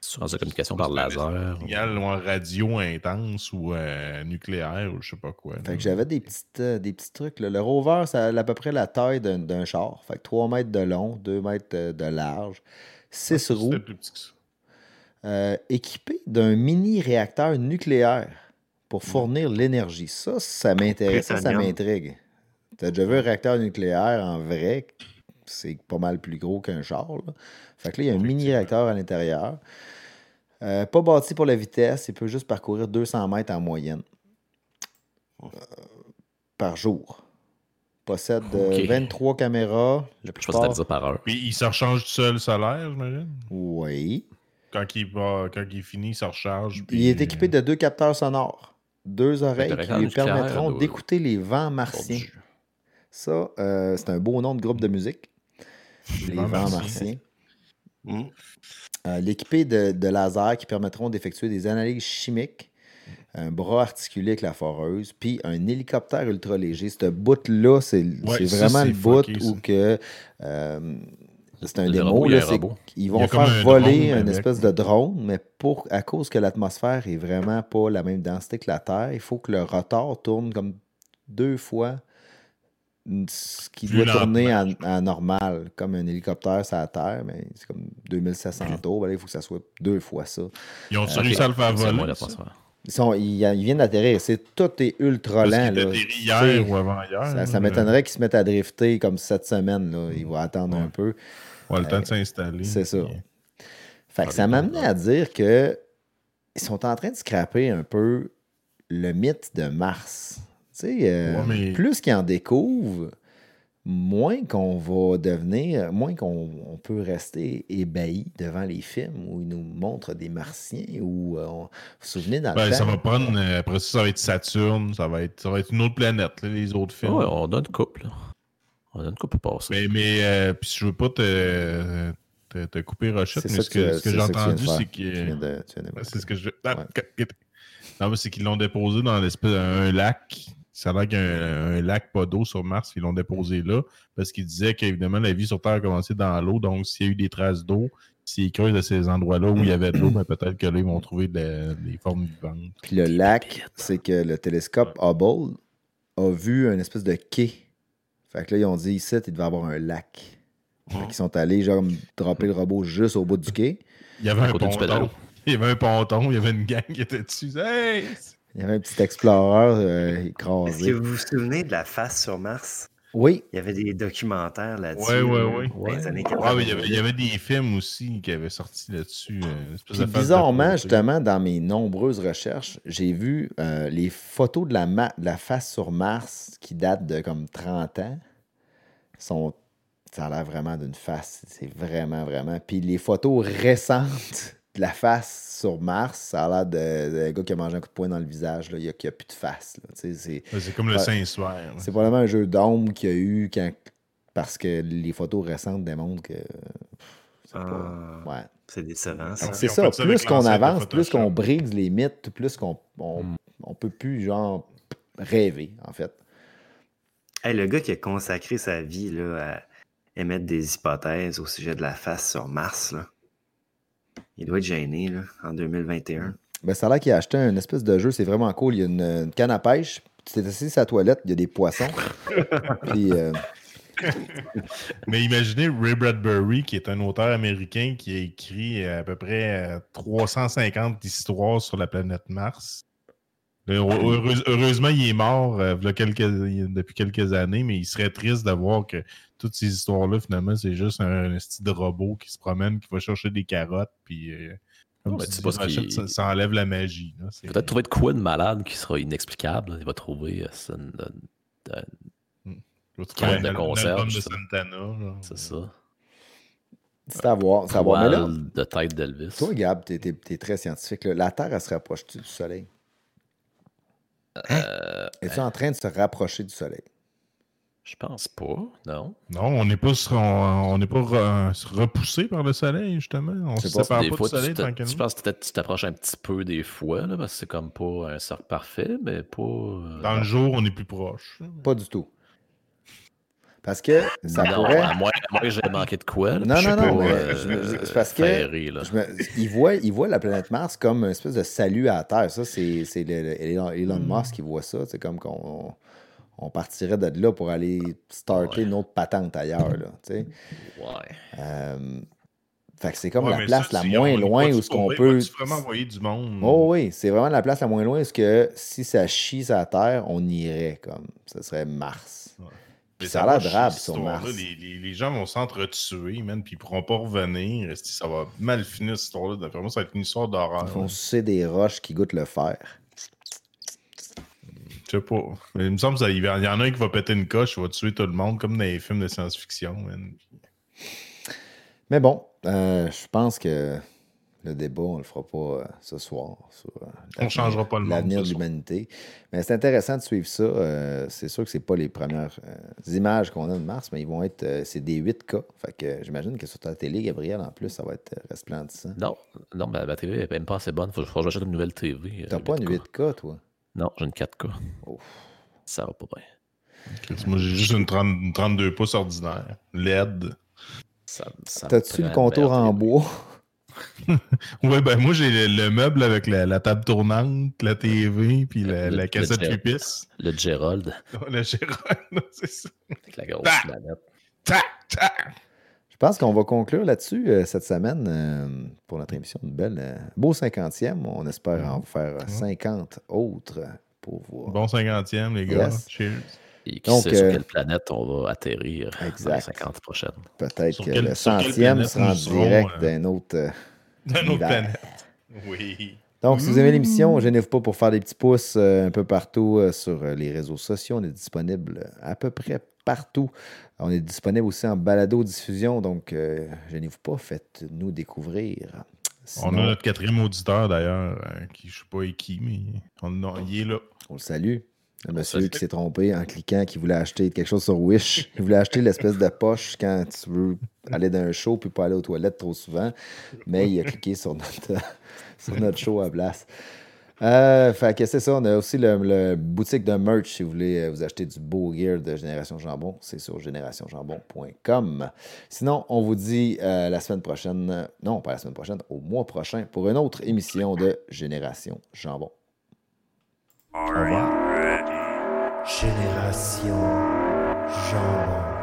sur la communication par laser. signal ou en radio intense ou euh, nucléaire ou je sais pas quoi. Fait que j'avais des, petites, euh, des petits trucs. là. Le rover, ça a à peu près la taille d'un d'un char. Fait que 3 mètres de long, 2 mètres de, de large, 6 Ah, roues, plus petit que ça. euh, équipé d'un mini réacteur nucléaire pour fournir l'énergie. Ça, ça m'intéresse, ça, ça m'intrigue. T'as déjà vu un réacteur nucléaire en vrai? C'est pas mal plus gros qu'un char. là. Fait que là, il y a un mini réacteur à l'intérieur. Euh, pas bâti pour la vitesse, il peut juste parcourir 200 mètres en moyenne euh, par jour. Possède euh, Ok. 23 caméras. Le Je pense que par heure. Puis il se recharge tout seul solaire, j'imagine? Oui. Quand il, va, quand il finit, il se recharge. puis- Il est équipé de deux capteurs sonores, deux oreilles qui lui permettront d'écouter les vents Bon martiens. Ça, euh, c'est un beau nom de groupe de musique. Les vents martiens. Hmm. Euh, L'équipé de, de lasers qui permettront d'effectuer des analyses chimiques, un bras articulé avec la foreuse, puis un hélicoptère ultra léger. Ce bout-là, c'est Ouais, vraiment le bout où que. euh, c'est un Le démo. là, un c'est robot. qu'ils Il y vont faire un voler drone une espèce de drone, mais pour, à cause que l'atmosphère est vraiment pas la même densité que la Terre, il faut que le rotor tourne comme deux fois ce qui Plus doit tourner à normal, comme un hélicoptère sur la Terre, mais c'est comme 2700 tours. ben là, il faut que ça soit deux fois ça. Ils ont Ok. réussi à le faire voler? Ils, sont, ils, ils viennent d'atterrir. C'est, tout est ultra lent. là. hier ou avant-hier. Ça, là, ça mais- m'étonnerait qu'ils se mettent à drifter comme cette semaine. Là. Ils vont attendre Ouais. un peu. Ouais, le temps de s'installer. c'est ça. Fait que ça m'amenait à dire que ils sont en train de scraper un peu le mythe de Mars. Tu sais, euh, Ouais, mais- plus qu'ils en découvrent, moins qu'on va devenir, moins qu'on on peut rester ébahi devant les films où ils nous montrent des martiens ou euh, on- vous vous souvenez dans le Ben, ça va prendre. euh, après ça, ça va être Saturne. Ça va être, ça va être une autre planète, là, les autres films. Ouais, on a une couple. On a une couple pour passer. Mais, mais euh, puis je veux pas te, te, te couper Rochette, mais ce que j'ai entendu, c'est que. Ouais, C'est ce que je. Ah, Non, mais c'est qu'ils l'ont déposé dans l'espèce un lac. Ça a l'air qu'il y a un, un lac pas d'eau sur Mars, ils l'ont déposé là. Parce qu'ils disaient qu'évidemment, la vie sur Terre a commencé dans l'eau. Donc, s'il y a eu des traces d'eau, s'ils creusent à ces endroits-là où il y avait de l'eau, ben, peut-être que là, ils vont trouver de- des formes vivantes. Puis le lac, c'est que le télescope Hubble a vu un espèce de quai. Fait que là, ils ont dit ici, il devait avoir un lac. Fait qu'ils sont allés, genre, dropper le robot juste au bout du quai. Il y avait un ponton. Il y avait un ponton, il y avait une gang qui était dessus. Hey! Il y avait un petit explorer euh, Est-ce que écrasé. vous vous souvenez de la face sur Mars? Oui, Il y avait des documentaires là-dessus. Ouais. dans les années Ouais, 80. mais il y, avait, il y avait des films aussi qui avaient sorti là-dessus. euh, de bizarrement, justement, dans mes nombreuses recherches, j'ai vu euh, les photos de la, ma- de la face sur Mars qui datent de comme 30 ans. Sont, ça a l'air vraiment d'une face. C'est vraiment, vraiment. Puis les photos récentes la face sur Mars, ça a l'air de- d'un gars qui a mangé un coup de poing dans le visage. Là. Il n'y a, qu'il y a plus de face. C'est comme le là. c'est probablement un jeu d'ombre qu'il y a eu quand, parce que les photos récentes démontrent que. c'est Ah, ouais. C'est décevant, C'est ça, plus qu'on de avance, plus qu'on brise les mythes, plus qu'on on, Mm. on peut plus, genre, rêver, en fait. Hey, le gars qui a consacré sa vie là, à émettre des hypothèses au sujet de la face sur Mars, là, il doit être gêné là, en 2021. Ben, ça a l'air qu'il a acheté un espèce de jeu, c'est vraiment cool. Il y a une, une canne à pêche, tu t'es assis sur la toilette, il y a des poissons. Puis, euh, Mais imaginez Ray Bradbury, qui est un auteur américain qui a écrit euh, à peu près euh, 350 histoires sur la planète Mars. Heureuse- heureusement, il est mort euh, quelques- depuis quelques années, mais il serait triste de voir que toutes ces histoires-là, finalement, c'est juste un, un style de robot qui se promène, qui va chercher des carottes, puis euh, comme Ouais, tu dis, pas ça, ça enlève la magie. Peut-être trouver de quoi de malade qui sera inexplicable. Il va trouver euh, une- une- Je vais trouver Canne de un- un conserve, c'est ça. c'est à voir. C'est à voir. Mais là, de tête d'Elvis. toi, Gab, t'es es, très scientifique. là. La Terre, elle se rapproche-tu du Soleil? Euh, Es-tu en train de se rapprocher du Soleil? Je pense pas, non. Non, on n'est pas, on, on n'est pas re- repoussé par le soleil, justement. On Je se pas, sépare pas fois, du soleil tranquillement. tu penses peut-être que tu t'approches un petit peu des fois, là, parce que c'est comme pas un cercle parfait, mais pas. euh, Dans le jour, on est plus proche. Pas du tout. Parce que ça non, pourrait. à moins, à moins que j'ai manqué de quoi. là, Non, je non, non, pas, euh, je c'est parce que ferré, là. Je me- il, voit, il voit la planète Mars comme une espèce de salut à la Terre. Ça, c'est c'est le- le- Elon, Elon Hmm. Musk qui voit ça. C'est comme qu'on on partirait de là pour aller starter Ouais. une autre patente ailleurs. Là, tu sais. Ouais. Euh, fait que c'est comme Ouais, la place ça, la moins loin où ce qu'on peut. vraiment envoyer du monde. Oh oui, c'est vraiment la place la moins loin où ce que si ça chie la Terre, on irait comme. Ce serait Mars. Mais ça a l'air drabe sur. Mars. Les, les- les gens vont s'entretuer, man, puis ils pourront pas revenir. Ça va mal finir, cette histoire-là? D'après moi, ça va être une histoire Ils d'horreur. font sucer des roches qui goûtent le fer. Je sais pas. Mais il me semble qu'il y en a un qui va péter une coche, il va tuer tout le monde, comme dans les films de science-fiction. man. Mais bon, euh, je pense que le débat, on le fera pas euh, ce soir. Sur, euh, On changera pas le monde L'avenir de l'humanité. Mais c'est intéressant de suivre ça. euh, c'est sûr que c'est pas les premières euh, images qu'on a de Mars, mais ils vont être. euh, c'est des 8K. Fait que euh, j'imagine que sur ta télé, Gabriel, en plus, ça va être resplendissant. Non, non, ma, ma TV est même pas assez bonne. Faut, faut que j'achète une nouvelle TV. T'as pas une 8K, toi? Non, j'ai une 4K. Ouf. Ça va pas bien. Moi, j'ai juste une, 30 une 32 pouces ordinaire. LED. Ça, ça T'as-tu le contour en bois? Ouais, ben moi, j'ai le, le meuble avec la, la table tournante, la TV, puis la, Le- la le cassette jet. 8 pistes. Le Gerald, Le Gérard, c'est ça. avec la grosse manette. Tac, tac. Je pense qu'on va conclure là-dessus euh, cette semaine euh, pour notre émission. Une belle, euh, beau 50e. On espère en faire euh, 50 autres pour vous. Bon 50e, les gars. Yes. Cheers. Et qui Donc, sait sur quelle planète on va atterrir dans les Exact. 50 prochaines. Peut-être Sur que quelle- le sur quelle centième planète sera en direct euh, d'un autre. euh, D'une autre planète. Oui. Donc, si vous aimez l'émission, gênez-vous pas pour faire des petits pouces euh, un peu partout euh, sur les réseaux sociaux. On est disponible à peu près partout. On est disponible aussi en balado-diffusion, donc euh, gênez-vous pas, faites-nous découvrir. On a notre quatrième auditeur d'ailleurs, euh, qui je sais pas qui, mais on, on- il est là. on le salue. Le monsieur qui s'est trompé en cliquant, qui voulait acheter quelque chose sur Wish. Il voulait acheter l'espèce de poche quand tu veux aller dans un show puis pas aller aux toilettes trop souvent. Mais il a cliqué sur notre, sur notre show à place. Euh, fait que c'est ça. On a aussi le, le boutique de merch si vous voulez euh, vous acheter du beau gear de Génération Jambon. C'est sur générationjambon.com. Sinon, on vous dit euh, la semaine prochaine, non, pas la semaine prochaine, au mois prochain pour une autre émission de Génération Jambon. Au revoir. Génération Jambon.